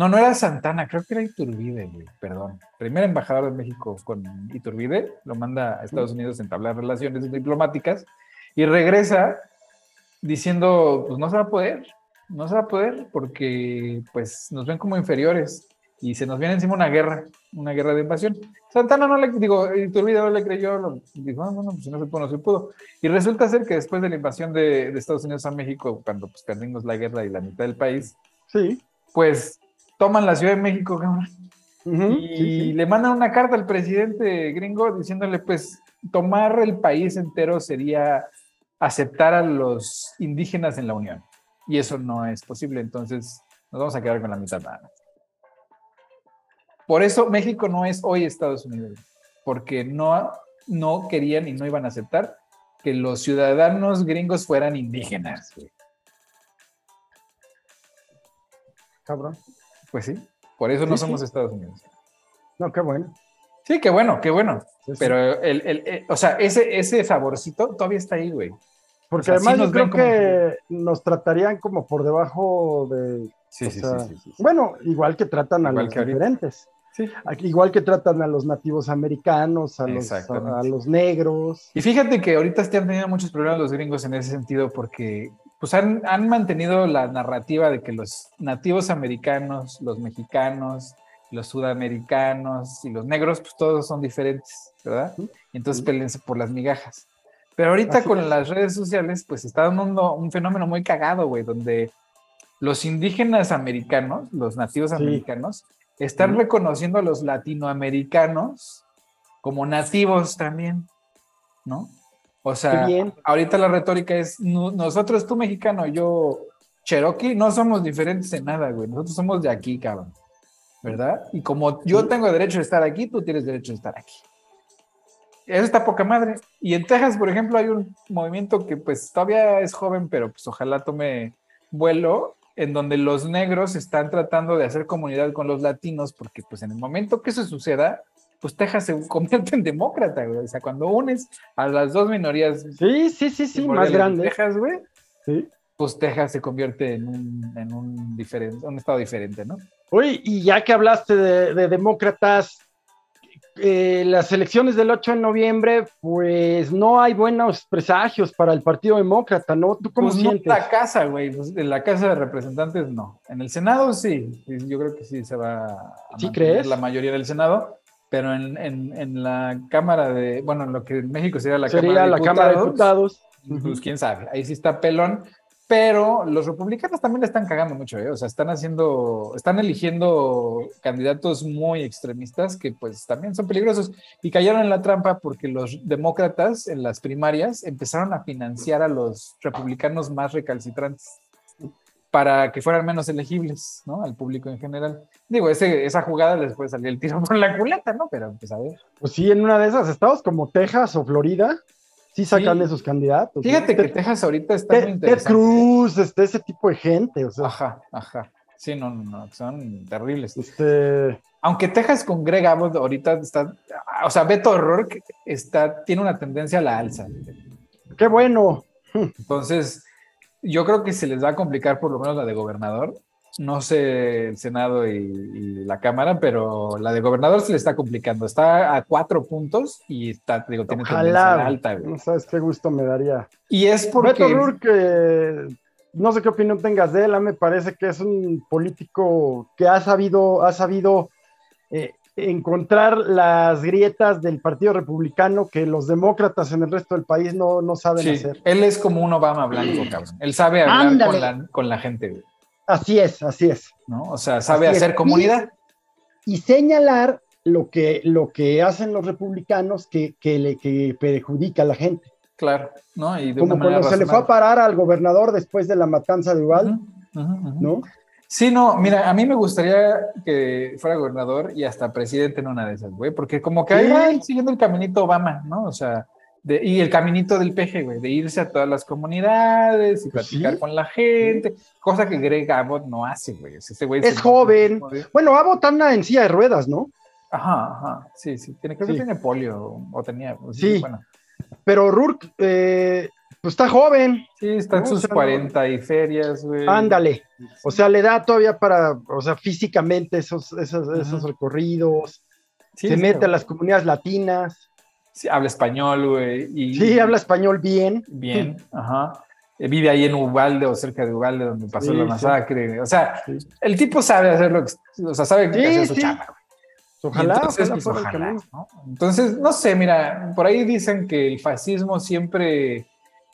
S2: No, no era Santana, creo que era Iturbide, güey, perdón. Primer embajador de México con Iturbide, lo manda a Estados Unidos a entablar relaciones diplomáticas y regresa diciendo, pues no se va a poder, no se va a poder porque pues nos ven como inferiores y se nos viene encima una guerra, una guerra de invasión. Santana no le, digo, Iturbide no le creyó, lo, dijo, ah, bueno, pues no se pudo, no se pudo. Y resulta ser que después de la invasión de, Estados Unidos a México, cuando pues perdimos la guerra y la mitad del país,
S1: sí.
S2: pues toman la Ciudad de México, y le mandan una carta al presidente gringo diciéndole, pues, tomar el país entero sería aceptar a los indígenas en la Unión. Y eso no es posible, entonces nos vamos a quedar con la mitad nada Por eso México no es hoy Estados Unidos, porque no, no querían y no iban a aceptar que los ciudadanos gringos fueran indígenas.
S1: Cabrón.
S2: Pues sí, por eso no somos Estados Unidos.
S1: No, qué bueno.
S2: Sí, qué bueno, qué bueno. Pero el, el, o sea, ese, ese saborcito todavía está ahí, güey.
S1: Porque además yo creo que nos tratarían como por debajo de...
S2: Sí, sí, sí,
S1: Bueno, igual que tratan a los diferentes. Igual que tratan a los nativos americanos, a los, a, los, negros.
S2: Y fíjate que ahorita están teniendo muchos problemas los gringos en ese sentido porque pues han, han mantenido la narrativa de que los nativos americanos, los mexicanos, los sudamericanos y los negros, pues todos son diferentes, ¿verdad? Entonces peleense por las migajas. Pero ahorita con las redes sociales, pues está dando un fenómeno muy cagado, güey, donde los indígenas americanos, los nativos americanos, están reconociendo a los latinoamericanos como nativos también, ¿no? O sea, ahorita la retórica es, nosotros, tú mexicano, yo Cherokee, no somos diferentes en nada, güey. Nosotros somos de aquí, cabrón. ¿Verdad? Y como yo tengo derecho a estar aquí, tú tienes derecho a estar aquí. Eso está poca madre. Y en Texas, por ejemplo, hay un movimiento que pues todavía es joven, pero pues ojalá tome vuelo, en donde los negros están tratando de hacer comunidad con los latinos, porque pues en el momento que eso suceda, pues Texas se convierte en demócrata, güey. O sea, cuando unes a las dos minorías.
S1: Sí, sí, sí, sí, más grande.
S2: Texas, güey. Sí. Pues Texas se convierte en un, en un, diferente, un estado diferente, ¿no?
S1: Oye, y ya que hablaste de demócratas, eh, las elecciones del 8 de noviembre, pues no hay buenos presagios para el Partido Demócrata, ¿no? ¿Tú cómo pues sientes?
S2: en la casa, güey, pues en la Casa de Representantes no. En el Senado sí, yo creo que sí se va a
S1: ¿Sí crees?
S2: la mayoría del Senado, pero en, en, la Cámara de, bueno, en lo que en México sería la
S1: Cámara de la Cámara de Diputados.
S2: Pues quién sabe, ahí sí está pelón, pero los republicanos también le están cagando mucho, ¿eh? o sea, están haciendo, están eligiendo candidatos muy extremistas que pues también son peligrosos y cayeron en la trampa porque los demócratas en las primarias empezaron a financiar a los republicanos más recalcitrantes para que fueran menos elegibles, ¿no? Al público en general. Digo, ese, esa jugada les puede salir el tiro por la culata, ¿no? Pero pues a ver.
S1: Pues sí, en una de esas estados como Texas o Florida, sí sacan esos candidatos.
S2: Fíjate que Texas ahorita está muy interesante.
S1: Ted Cruz, este, ese tipo de gente. O sea.
S2: Ajá, ajá. Sí, no, no, no, son terribles. Este... Aunque Texas con Greg Abbott ahorita está, o sea, Beto O'Rourke está, tiene una tendencia a la alza.
S1: Qué bueno.
S2: Entonces, yo creo que se les va a complicar por lo menos la de gobernador, no sé el Senado y, la Cámara, pero la de gobernador se le está complicando. Está a cuatro puntos y está, digo, tiene tendencia alta.
S1: No sabes qué gusto me daría.
S2: Y es porque...
S1: Beto no sé qué opinión tengas de él, me parece que es un político que ha sabido, ha sabido eh, encontrar las grietas del Partido Republicano que los demócratas en el resto del país no, no saben hacer.
S2: Él es como un Obama blanco, cabrón. Él sabe hablar con la, con la gente.
S1: Así es, así es.
S2: ¿No? O sea, sabe hacer comunidad.
S1: Y, señalar lo que, lo que hacen los republicanos que, que, le, que perjudica a la gente.
S2: Claro, ¿no?
S1: Y Como cuando se le fue a parar al gobernador después de la matanza de Uval, ¿no?
S2: Sí, no, mira, a mí me gustaría que fuera gobernador y hasta presidente en una de esas, güey, porque como que ahí siguiendo el caminito Obama, ¿no? O sea, y el caminito del peje, güey, de irse a todas las comunidades y pues platicar con la gente, cosa que Greg Abbott no hace, güey. Ese güey
S1: es joven. Bueno, Abbott anda en silla de ruedas, ¿no?
S2: Ajá, ajá, sí, sí. Tiene, creo que tiene polio, o tenía.
S1: sí, bueno. Pero Rourke, eh, pues está joven.
S2: Sí, está en sus 40 y ferias, güey.
S1: Ándale. O sea, le da todavía para, o sea, físicamente esos, esos, recorridos. se mete a las comunidades latinas.
S2: Sí, habla español, güey.
S1: Sí, habla español bien.
S2: Bien, ajá. Eh, vive ahí en Ubalde o cerca de Ubalde, donde pasó la masacre. O sea, el tipo sabe hacer lo que, o sea, sabe que hacer su chamba, güey.
S1: Ojalá,
S2: entonces, pues, ojalá, ¿no? entonces, no sé, mira, por ahí dicen que el fascismo siempre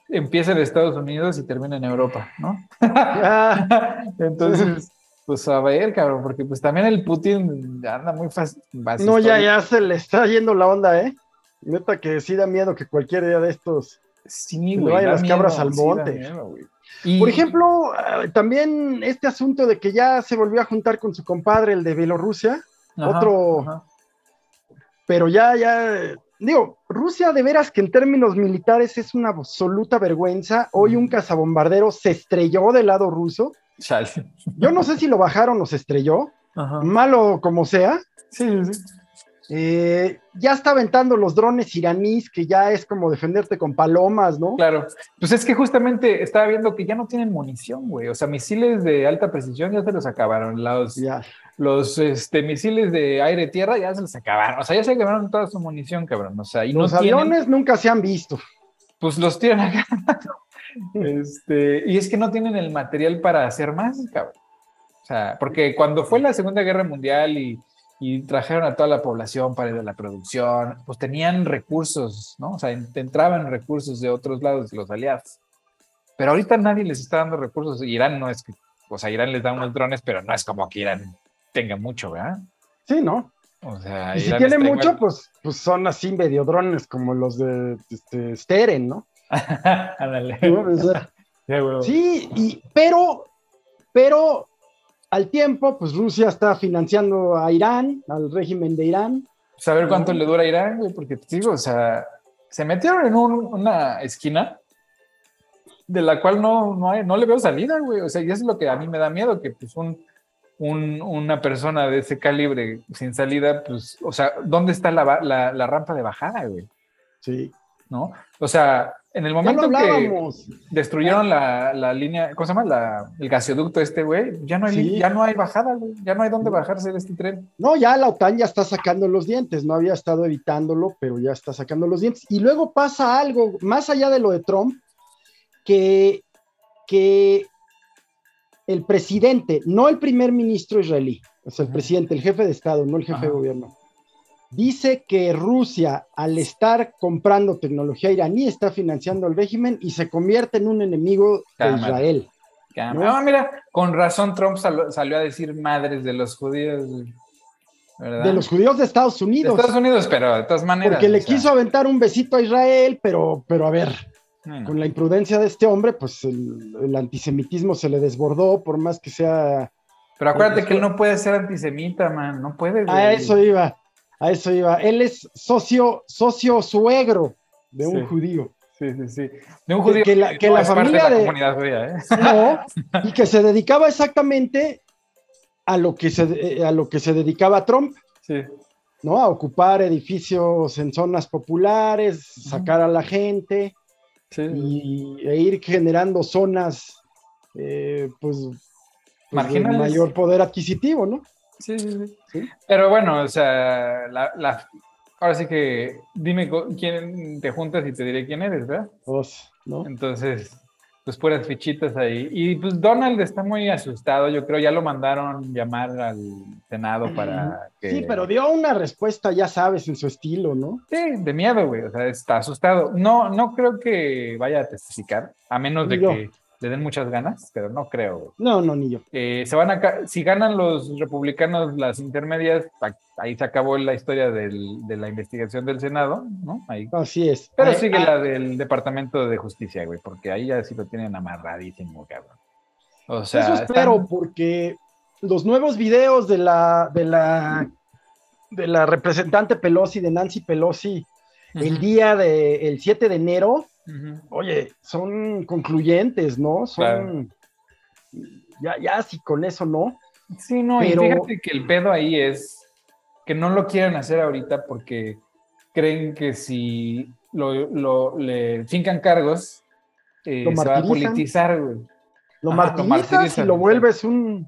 S2: empieza en Estados Unidos y termina en Europa, ¿no? entonces, pues a ver, cabrón, porque pues también el Putin anda muy fácil.
S1: No, ya, ya se le está yendo la onda, ¿eh? Neta que sí da miedo que cualquier día de estos
S2: sí,
S1: vayan las cabras al monte. Por ejemplo, eh, también este asunto de que ya se volvió a juntar con su compadre, el de Bielorrusia, otro, pero ya, ya, digo, Rusia de veras que en términos militares es una absoluta vergüenza. Hoy un cazabombardero se estrelló del lado ruso. Yo no sé si lo bajaron o se estrelló, malo como sea.
S2: Sí, sí.
S1: Eh, ya está aventando los drones iraníes, que ya es como defenderte con palomas, ¿no?
S2: Claro. Pues es que justamente estaba viendo que ya no tienen munición, güey. O sea, misiles de alta precisión ya se los acabaron. Los, ya los este, misiles de aire-tierra ya se les acabaron. O sea, ya se acabaron toda su munición, cabrón. O sea, y
S1: los aviones nunca se han visto.
S2: Pues los tienen acá. este, y es que no tienen el material para hacer más, cabrón. O sea, porque cuando fue la Segunda Guerra Mundial y, y trajeron a toda la población para ir a la producción, pues tenían recursos, ¿no? O sea, entraban recursos de otros lados, los aliados. Pero ahorita nadie les está dando recursos. Irán no es que, o sea, Irán les da unos drones, pero no es como que Irán tenga mucho, ¿verdad?
S1: Sí, ¿no?
S2: O sea,
S1: y si tiene mucho, pues, pues son así medio drones como los de este, Steren, ¿no?
S2: Ándale.
S1: sí, y, pero, pero al tiempo, pues Rusia está financiando a Irán, al régimen de Irán.
S2: Saber cuánto le dura a Irán, güey, porque te digo, o sea, se metieron en una esquina de la cual no, no, no le veo salida, güey. O sea, y eso es lo que a mí me da miedo, que pues un una persona de ese calibre sin salida, pues, o sea, ¿dónde está la, la, rampa de bajada, güey?
S1: Sí.
S2: ¿No? O sea, en el momento que destruyeron la, la, línea, ¿cómo se llama? La, el gasoducto este, güey, ya, no hay, ya no hay bajada, güey, ya no hay dónde bajarse de este tren.
S1: No, ya la OTAN ya está sacando los dientes, no había estado evitándolo, pero ya está sacando los dientes. Y luego pasa algo, más allá de lo de Trump, que, que el presidente, no el primer ministro israelí, o sea, el presidente, el jefe de Estado, no el jefe de gobierno, dice que Rusia, al estar comprando tecnología iraní, está financiando el régimen y se convierte en un enemigo de Israel.
S2: ¿no? mira, con razón Trump salió a decir madres de los judíos. ¿verdad?
S1: De los judíos de Estados Unidos.
S2: De Estados Unidos, pero de todas maneras.
S1: Porque le quiso aventar un besito a Israel, pero, pero a ver, con la imprudencia de este hombre, pues el, antisemitismo se le desbordó, por más que sea.
S2: Pero acuérdate que él no puede ser antisemita, man, no puede.
S1: A eso iba, a eso iba. Él es socio, socio suegro de un judío.
S2: Sí, sí, sí. De un judío
S1: que, la, que la familia
S2: de, la comunidad judía, ¿eh?
S1: No, y que se dedicaba exactamente a lo que se, eh, a lo que se dedicaba Trump.
S2: Sí.
S1: ¿no? A ocupar edificios en zonas populares, sacar a la gente y, e ir generando zonas eh, pues, pues de mayor poder adquisitivo, ¿no?
S2: Sí, sí, sí, Pero bueno, o sea, la, ahora sí que dime quién te juntas y te diré quién eres, ¿verdad?
S1: Vos, ¿no?
S2: Entonces, pues puras fichitas ahí. Y pues Donald está muy asustado, yo creo, ya lo mandaron llamar al Senado para que...
S1: Sí, pero dio una respuesta, ya sabes, en su estilo, ¿no?
S2: Sí, de miedo, güey, o sea, está asustado. No, no creo que vaya a testificar, a menos de que le den muchas ganas, pero no creo.
S1: No, no, ni yo.
S2: Eh, se van a, si ganan los republicanos las intermedias, ahí se acabó la historia del, de la investigación del Senado, ¿no? Ahí.
S1: Así es.
S2: Pero sigue la del Departamento de Justicia, güey, porque ahí ya sí lo tienen amarradísimo, cabrón.
S1: O sea, Eso espero, porque los nuevos videos de la, de la, de la representante Pelosi, de Nancy Pelosi, el día del 7 de enero, Oye, son concluyentes, ¿no? Son. Ya, ya, si con eso no.
S2: Sí, no, y fíjate que el pedo ahí es que no lo quieren hacer ahorita porque creen que si lo, le fincan cargos, eh, se va a politizar, güey.
S1: Lo, martirizas y lo vuelves un...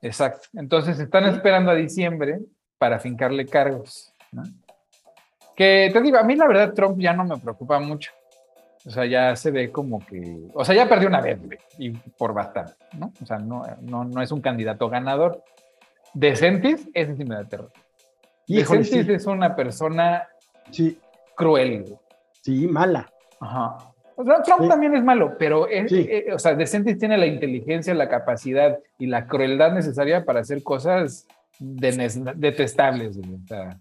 S2: Exacto. Entonces están esperando a diciembre para fincarle cargos. ¿no? Que te digo, a mí la verdad Trump ya no me preocupa mucho. O sea, ya se ve como que. O sea, ya perdió una vez, güey, y por bastante, ¿no? O sea, no, no, no es un candidato ganador. DeSantis, ese sí me da terror. DeSantis es una persona
S1: sí.
S2: cruel, güey.
S1: Sí, mala.
S2: Ajá. O sea, Trump también es malo, pero es, eh, o sea, DeSantis tiene la inteligencia, la capacidad y la crueldad necesaria para hacer cosas detestables, güey. O sea,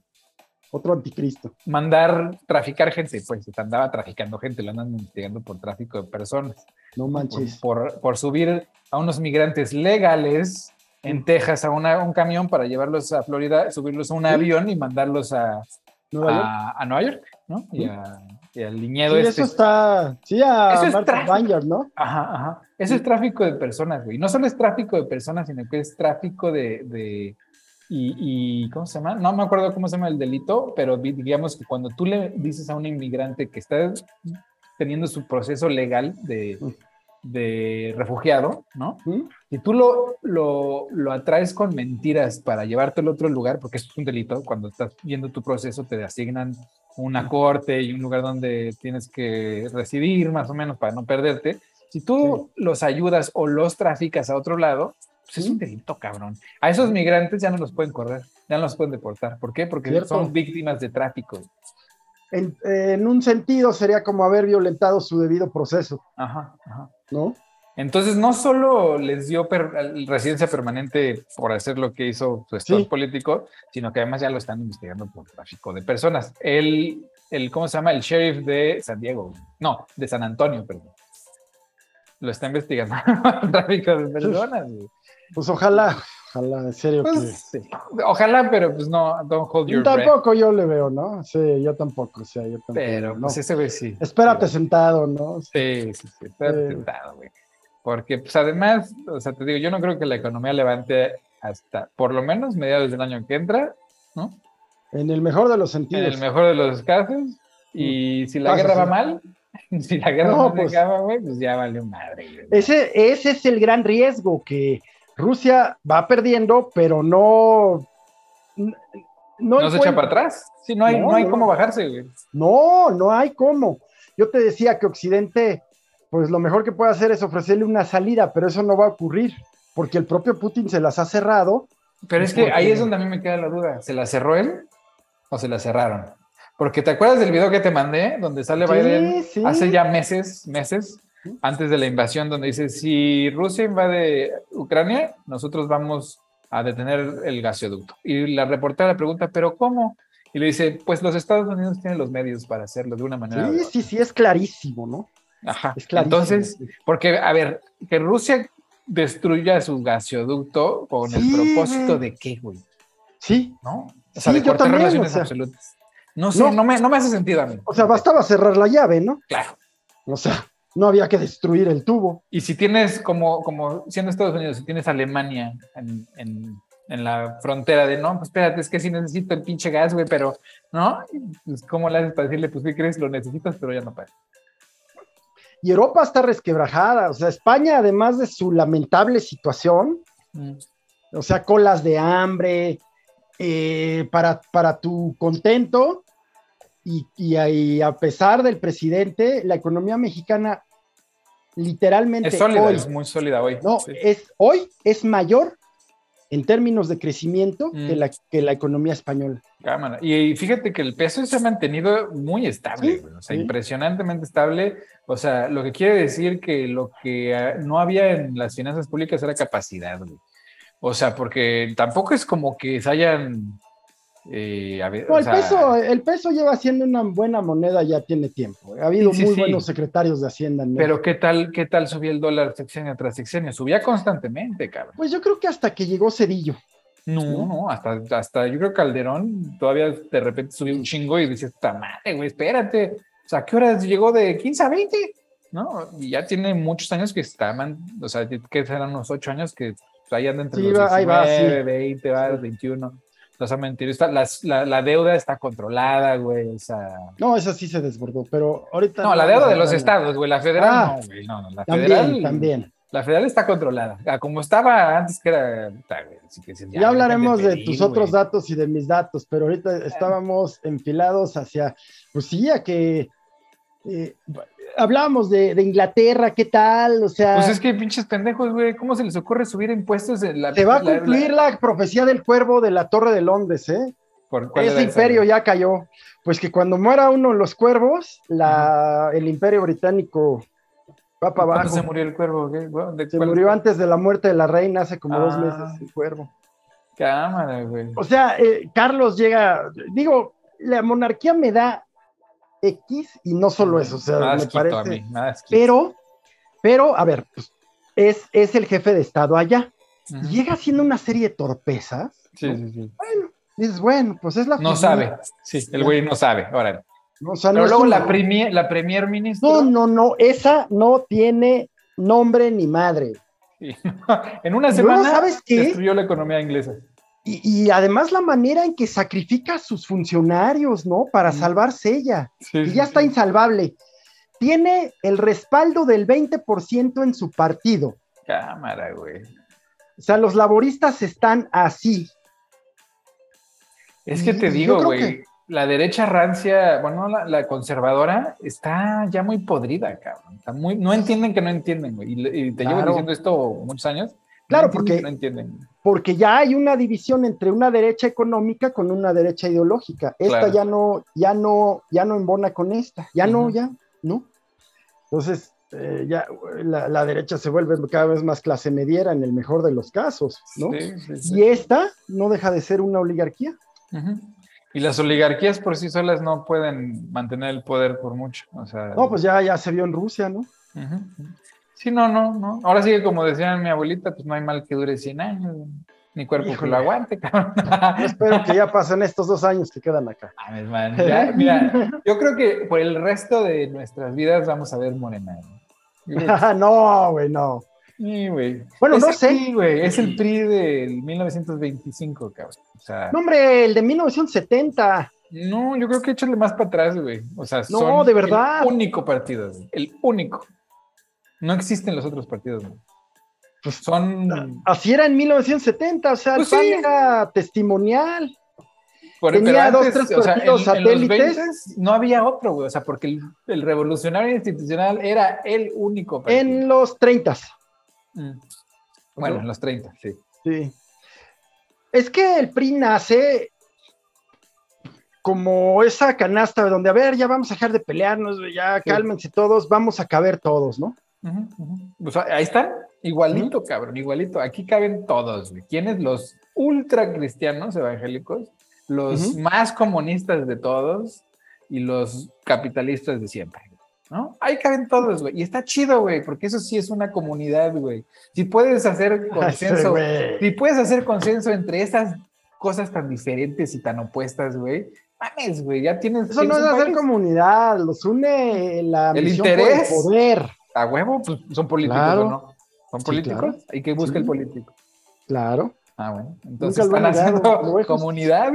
S1: otro anticristo.
S2: Mandar traficar gente, pues se andaba traficando gente, lo andan investigando por tráfico de personas.
S1: No manches.
S2: Por, por, subir a unos migrantes legales en Texas a un camión para llevarlos a Florida, subirlos a un avión y mandarlos a Nueva, York? A, Nueva York, ¿no? Y, a, al viñedo
S1: sí,
S2: este.
S1: Eso está, sí, a eso es tráfico, ¿no?
S2: Ajá, ajá. Eso es tráfico de personas, güey. No solo es tráfico de personas, sino que es tráfico de y, ¿cómo se llama? No me acuerdo cómo se llama el delito, pero digamos que cuando tú le dices a un inmigrante que está teniendo su proceso legal de, de refugiado, ¿no? Y tú lo, lo, lo, atraes con mentiras para llevártelo a otro lugar, porque eso es un delito, cuando estás viendo tu proceso te asignan una corte y un lugar donde tienes que residir más o menos para no perderte. Si tú los ayudas o los traficas a otro lado, pues es un delito, cabrón. A esos migrantes ya no los pueden correr, ya no los pueden deportar. ¿Por qué? Porque son víctimas de tráfico.
S1: En, un sentido sería como haber violentado su debido proceso.
S2: Ajá, ajá.
S1: ¿No?
S2: Entonces no solo les dio residencia permanente por hacer lo que hizo su estado político, sino que además ya lo están investigando por tráfico de personas. El, el, ¿cómo se llama? El sheriff de San Diego. No, de San Antonio, perdón. Lo está investigando por tráfico de personas.
S1: Pues ojalá, ojalá, en serio.
S2: Pues, que... Ojalá, pero pues no, don't hold your
S1: Tampoco yo le veo, ¿no? Sí, yo tampoco, o sea, yo tampoco.
S2: Pero pues ese güey sí.
S1: Espérate sentado, ¿no?
S2: Sí, sí, sí, espérate sentado, güey. Porque, pues además, o sea, te digo, yo no creo que la economía levante hasta por lo menos mediados del año que entra, ¿no?
S1: En el mejor de los sentidos.
S2: En el mejor de los casos. Y mm. si la guerra va mal, si la guerra no, pues, acaba, güey, pues ya vale madre.
S1: Ese, ese es el gran riesgo que Rusia va perdiendo, pero no.
S2: No, se echa para atrás. Sí, no hay, no, hay cómo bajarse, güey.
S1: No, no hay cómo. Yo te decía que Occidente, pues lo mejor que puede hacer es ofrecerle una salida, pero eso no va a ocurrir, porque el propio Putin se las ha cerrado.
S2: Pero es que ahí es donde a mí me queda la duda. ¿Se la cerró él o se la cerraron? Porque te acuerdas del video que te mandé, donde sale Biden hace ya meses, meses, antes de la invasión, donde dice, si Rusia invade Ucrania, nosotros vamos a detener el gasoducto. Y la reportera le pregunta, ¿pero cómo? Y le dice, pues los Estados Unidos tienen los medios para hacerlo de una manera.
S1: Sí, sí, sí, es clarísimo, ¿no?
S2: Ajá. Es clarísimo. Entonces, porque, a ver, que Rusia destruya su gasoducto con el propósito de qué, güey.
S1: Sí.
S2: ¿No? O sea, de cortar relaciones absolutas. No sé, no, me, no me hace sentido a mí.
S1: O sea, bastaba cerrar la llave, ¿no?
S2: Claro.
S1: O sea, no había que destruir el tubo.
S2: Y si tienes, como, como siendo Estados Unidos, si tienes Alemania en, en, en la frontera de, no, pues espérate, es que sí necesito el pinche gas, güey, pero, ¿no? Pues, ¿cómo le haces para decirle, pues, ¿qué crees? Lo necesitas, pero ya no puedes.
S1: Y Europa está resquebrajada, o sea, España, además de su lamentable situación, mm. o sea, colas de hambre, eh, para, para tu contento, y, y, a pesar del presidente, la economía mexicana literalmente.
S2: Es sólida, es muy sólida hoy.
S1: No, es, hoy es mayor en términos de crecimiento que, mm. la, que la economía española.
S2: Cámara. Y, fíjate que el peso se ha mantenido muy estable, o sea, impresionantemente estable. O sea, lo que quiere decir que lo que ah, no había en las finanzas públicas era capacidad, güey. O sea, porque tampoco es como que se hayan eh,
S1: el, peso, el peso lleva siendo una buena moneda ya tiene tiempo. Ha habido muy buenos secretarios de Hacienda.
S2: Pero ¿qué tal, ¿qué tal subía el dólar sexenio tras sexenio? Subía constantemente, cabrón.
S1: Pues yo creo que hasta que llegó Cedillo.
S2: No, no, hasta, hasta yo creo que Calderón todavía de repente subió un chingo y decía, está madre, güey, espérate. O sea, ¿qué horas llegó de 15 a 20? ¿No? Y ya tiene muchos años que estaban, o sea, que serán unos 8 años que ahí andan entre los 19, 20, 21. Los ha mentido. la, deuda está controlada, güey. O sea...
S1: No, esa sí se desbordó, pero ahorita.
S2: No, la deuda de los estados, güey. La federal ah, no, güey. No, no, la
S1: federal. También.
S2: La federal está controlada. Ah, como estaba antes, que era.
S1: ya, hablaremos de, tus otros datos y de mis datos, pero ahorita estábamos enfilados hacia. Pues sí, a que. Eh, hablábamos de, Inglaterra, ¿qué tal? O sea.
S2: Pues es que pinches pendejos, güey. ¿Cómo se les ocurre subir impuestos en la.
S1: Se va a cumplir la, profecía del cuervo de la Torre de Londres, ¿eh? Ese imperio ya cayó. Pues que cuando muera uno los cuervos, la, el imperio británico va para abajo.
S2: se murió el cuervo?
S1: se murió antes de la muerte de la reina, hace como dos meses, ah. el cuervo.
S2: Cámara, güey.
S1: O sea, eh, Carlos llega, digo, la monarquía me da X y no solo eso, o sea, me parece. pero, pero, a ver, pues, es, es el jefe de Estado allá. Llega haciendo una serie de torpezas.
S2: Sí, sí, sí.
S1: Bueno, dices, bueno, pues es la.
S2: No sabe, sí, el güey no sabe, ahora. pero luego la, premier, la premier ministra.
S1: No, no, no, esa no tiene nombre ni madre.
S2: en una semana ¿sabes qué? destruyó la economía inglesa.
S1: Y, además la manera en que sacrifica a sus funcionarios, ¿no? Para salvarse ella. y ya está insalvable. Tiene el respaldo del 20% en su partido.
S2: Cámara, güey.
S1: O sea, los laboristas están así.
S2: Es que te digo, güey, la derecha rancia, bueno, la, conservadora está ya muy podrida, cabrón. muy, no entienden que no entienden, güey. Y, te llevo diciendo esto muchos años.
S1: Claro, porque, porque ya hay una división entre una derecha económica con una derecha ideológica. Esta ya no, ya no, ya no embona con esta, ya no, ya, ¿no? Entonces, eh, ya la, derecha se vuelve cada vez más clase mediera en el mejor de los casos, ¿no? y esta no deja de ser una oligarquía.
S2: Y las oligarquías por sí solas no pueden mantener el poder por mucho. O sea,
S1: no, pues ya, ya se vio en Rusia, ¿no?
S2: Sí, no, no, no. Ahora sí que como decía mi abuelita, pues no hay mal que dure 100 años. Ni cuerpo que lo aguante, cabrón.
S1: espero que ya pasen estos dos años que quedan acá.
S2: mira, yo creo que por el resto de nuestras vidas vamos a ver Morena.
S1: no, güey, no.
S2: Sí, güey.
S1: Bueno, no sé.
S2: güey. Es el PRI del 1925, cabrón. O sea,
S1: no, hombre, el de 1970.
S2: No, yo creo que échale más para atrás, güey. O sea,
S1: no, de verdad.
S2: El único partido, el único. No existen los otros partidos,
S1: Pues son. Así era en 1970, o sea,
S2: pues
S1: era testimonial.
S2: Tenía dos, tres partidos satélites. no había otro, güey, o sea, porque el, revolucionario institucional era el único
S1: partido. En los 30.
S2: Mm. Bueno, en los 30, sí.
S1: Sí. Es que el PRI nace como esa canasta de donde, a ver, ya vamos a dejar de pelearnos, ya cálmense todos, vamos a caber todos, ¿no?
S2: Ahí están, igualito, cabrón, igualito. Aquí caben todos, güey. ¿Quiénes? Los ultra cristianos evangélicos, los más comunistas de todos y los capitalistas de siempre. ¿No? Ahí caben todos, güey. Y está chido, güey, porque eso sí es una comunidad, güey. Si puedes hacer consenso, si puedes hacer consenso entre esas cosas tan diferentes y tan opuestas, güey, mames, güey, ya tienes.
S1: Eso no es hacer comunidad, los une la
S2: el interés,
S1: poder
S2: a huevo, pues son políticos, ¿no? ¿Son políticos? ¿Y qué busca el político?
S1: Claro.
S2: Ah, bueno. Entonces están haciendo comunidad.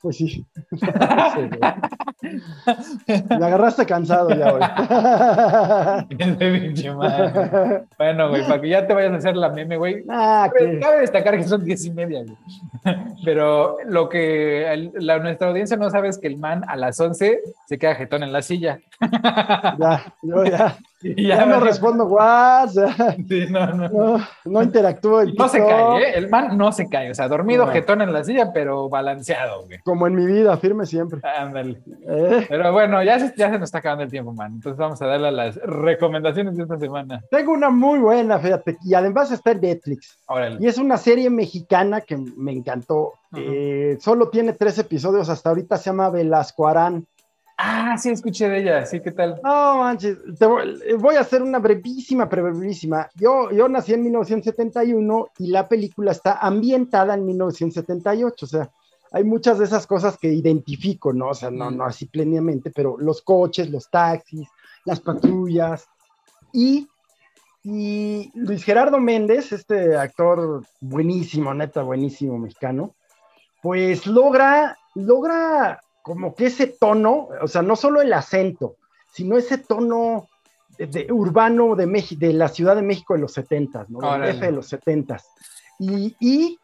S1: Pues sí. Me agarraste cansado ya,
S2: güey. bueno, güey, para que ya te vayas a hacer la meme, güey.
S1: Ah,
S2: Cabe destacar que son diez y media, güey. Pero lo que la, nuestra audiencia no sabe es que el man a las once se queda jetón en la silla.
S1: ya, yo ya. Ya, no respondo WhatsApp.
S2: Sí, no, no.
S1: no, interactúo.
S2: no se cae, ¿eh? El man no se cae. O sea, dormido, jetón en la silla, pero balanceado, güey.
S1: Como en mi vida, firme siempre.
S2: Ándale. ¿Eh? Pero bueno, ya se, ya se nos está acabando el tiempo, man. Entonces vamos a darle a las recomendaciones de esta semana.
S1: Tengo una muy buena, fíjate. Y además está en Netflix.
S2: Órale.
S1: Y es una serie mexicana que me encantó. Eh, solo tiene tres episodios hasta ahorita. Se llama Velasco Arán.
S2: Ah, sí, escuché de ella, sí, ¿qué tal?
S1: No, manches, voy, a hacer una brevísima, brevísima. Yo, yo nací en 1971 y la película está ambientada en 1978, o sea, hay muchas de esas cosas que identifico, ¿no? O sea, no, no así plenamente, pero los coches, los taxis, las patrullas. Y y Luis Gerardo Méndez, este actor buenísimo, neta, buenísimo mexicano, pues logra, logra como que ese tono, o sea, no solo el acento, sino ese tono de, urbano de, México, de la Ciudad de México de los 70, ¿no? F de los 70. Y, y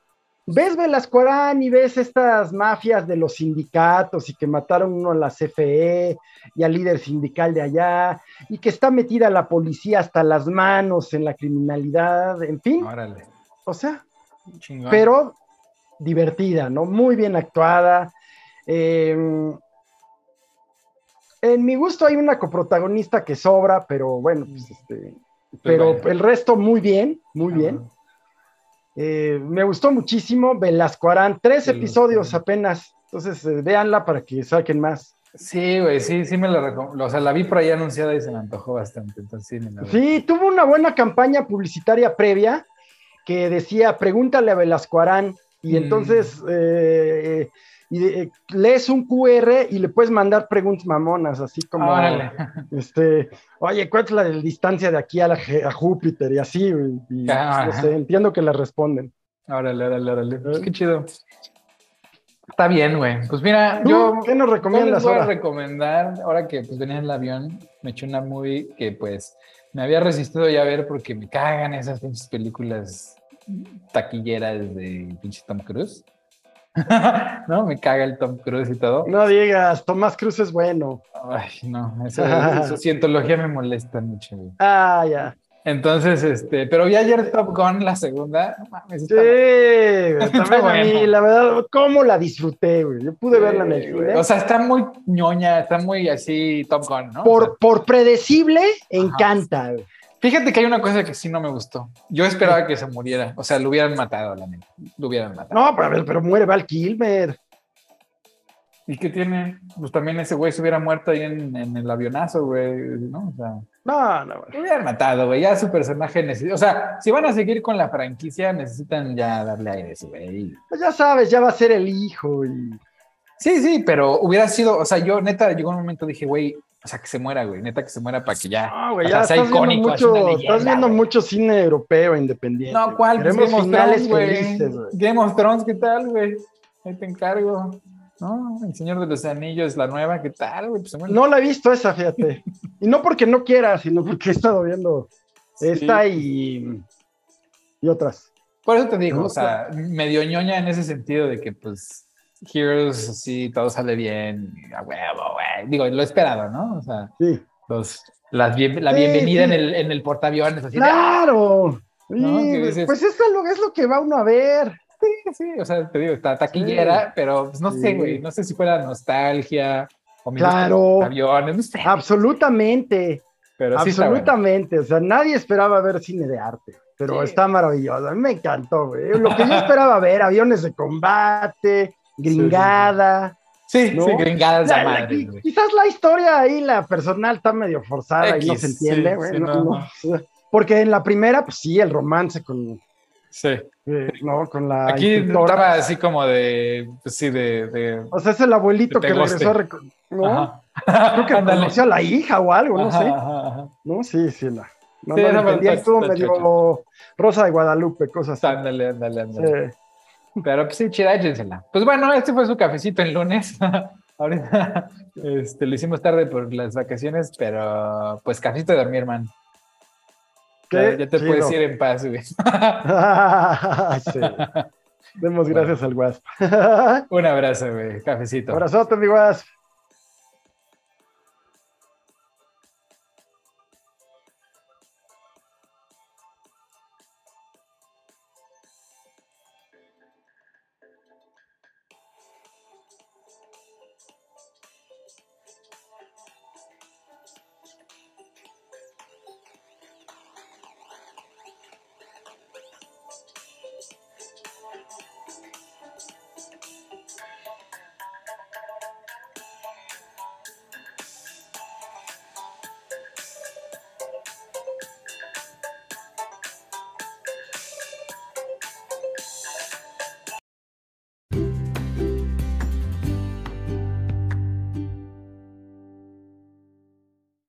S1: ves Velascoarán y ves estas mafias de los sindicatos y que mataron uno a la CFE y al líder sindical de allá y que está metida la policía hasta las manos en la criminalidad, en fin. Órale. O sea, pero divertida, ¿no? Muy bien actuada. Eh, en mi gusto hay una coprotagonista que sobra, pero bueno, pues este, pues pero el resto muy bien, muy bien. Eh, me gustó muchísimo. Velasco Arán, tres episodios apenas. Entonces, eh, véanla para que saquen más.
S2: Sí, güey, sí, sí me la recomiendo. O sea, la vi por ahí anunciada y se me antojó bastante. Entonces,
S1: sí, sí, tuvo una buena campaña publicitaria previa que decía, pregúntale a Velasco Arán. Y mm. entonces eh, y lees un QR y le puedes mandar preguntas mamonas, así como, este, oye, ¿cuál es la distancia de aquí a, la, a Júpiter? Y así, y, no sé, entiendo que le responden.
S2: Órale, órale, órale. Pues qué chido. Está bien, güey. Pues mira, yo.
S1: ¿Qué nos recomiendas
S2: voy a recomendar, ahora que pues, venía en el avión, me eché una movie que pues me había resistido ya a ver porque me cagan esas pinches películas taquilleras de pinche Tom Cruise. no, me caga el Tom Cruise y todo.
S1: No digas, Tomás Cruz es bueno.
S2: Ay, no, eso, cientología me molesta mucho.
S1: Ah, ya.
S2: Entonces, este, pero vi ayer Top Gun, la segunda.
S1: sí, la verdad, ¿cómo la disfruté, güey? Yo pude verla en el
S2: O sea, está muy ñoña, está muy así Top Gun, ¿no?
S1: Por, por predecible, encanta, güey.
S2: Fíjate que hay una cosa que sí no me gustó. Yo esperaba que se muriera. O sea, lo hubieran matado, la neta. Lo hubieran matado.
S1: No, pero, pero muere Val Kilmer.
S2: ¿Y qué tiene? Pues también ese güey se hubiera muerto ahí en, el avionazo, güey, ¿no? O sea,
S1: no, no,
S2: Lo hubieran matado, güey. Ya su personaje necesita. O sea, si van a seguir con la franquicia, necesitan ya darle aire ese güey.
S1: Pues ya sabes, ya va a ser el hijo y.
S2: Sí, sí, pero hubiera sido. O sea, yo neta llegó un momento, dije, güey, o sea, que se muera, güey. Neta que se muera para que ya.
S1: No, güey, ya sea estás icónico. Viendo mucho, estás viendo mucho cine europeo independiente.
S2: No, ¿cuál? Pues Queremos Game finales güey. Game of Thrones, ¿qué tal, güey? Ahí te encargo. No, El Señor de los Anillos, la nueva, ¿qué tal, güey? Pues
S1: no la he visto esa, fíjate. y no porque no quiera, sino porque he estado viendo esta y, y otras.
S2: Por eso te digo, o sea, medio ñoña en ese sentido de que, pues, Heroes, así, todo sale bien, a huevo, güey. Digo, lo esperado, ¿no? O sea,
S1: sí.
S2: los, las la bienvenida En, el, en el portaaviones, así.
S1: ¡Claro! Pues eso es lo, es lo que va uno a ver.
S2: Sí, sí, o sea, te digo, está taquillera, pero pues, no sé, güey, no sé si fuera nostalgia
S1: o claro,
S2: aviones, no sé.
S1: Absolutamente. Pero sí Absolutamente, o sea, nadie esperaba ver cine de arte, pero está maravilloso. A mí me encantó, güey. Lo que yo esperaba ver, aviones de combate, gringada.
S2: Sí, sí, gringada la, madre,
S1: Quizás la historia ahí, la personal, está medio forzada y no se entiende, güey. Porque en la primera, pues sí, el romance con.
S2: Sí.
S1: Eh, no, con la.
S2: Aquí estaba así como de. Pues sí, de,
S1: O sea, es el abuelito que regresó a. ¿No? Creo que conoció a la hija o algo, no sé. No, sí, sí, la. No, sí, no, entendía, estuvo medio Rosa de Guadalupe, cosas así.
S2: Ándale, ándale, ándale. Sí. Pero pues sí, chida, échensela. Pues bueno, este fue su cafecito el lunes. Ahorita este, lo hicimos tarde por las vacaciones, pero pues cafecito de dormir, hermano. Ya, ya, te puedes ir en paz, güey.
S1: sí. Demos gracias al Wasp.
S2: Un abrazo, güey. Cafecito.
S1: Abrazote, mi Wasp.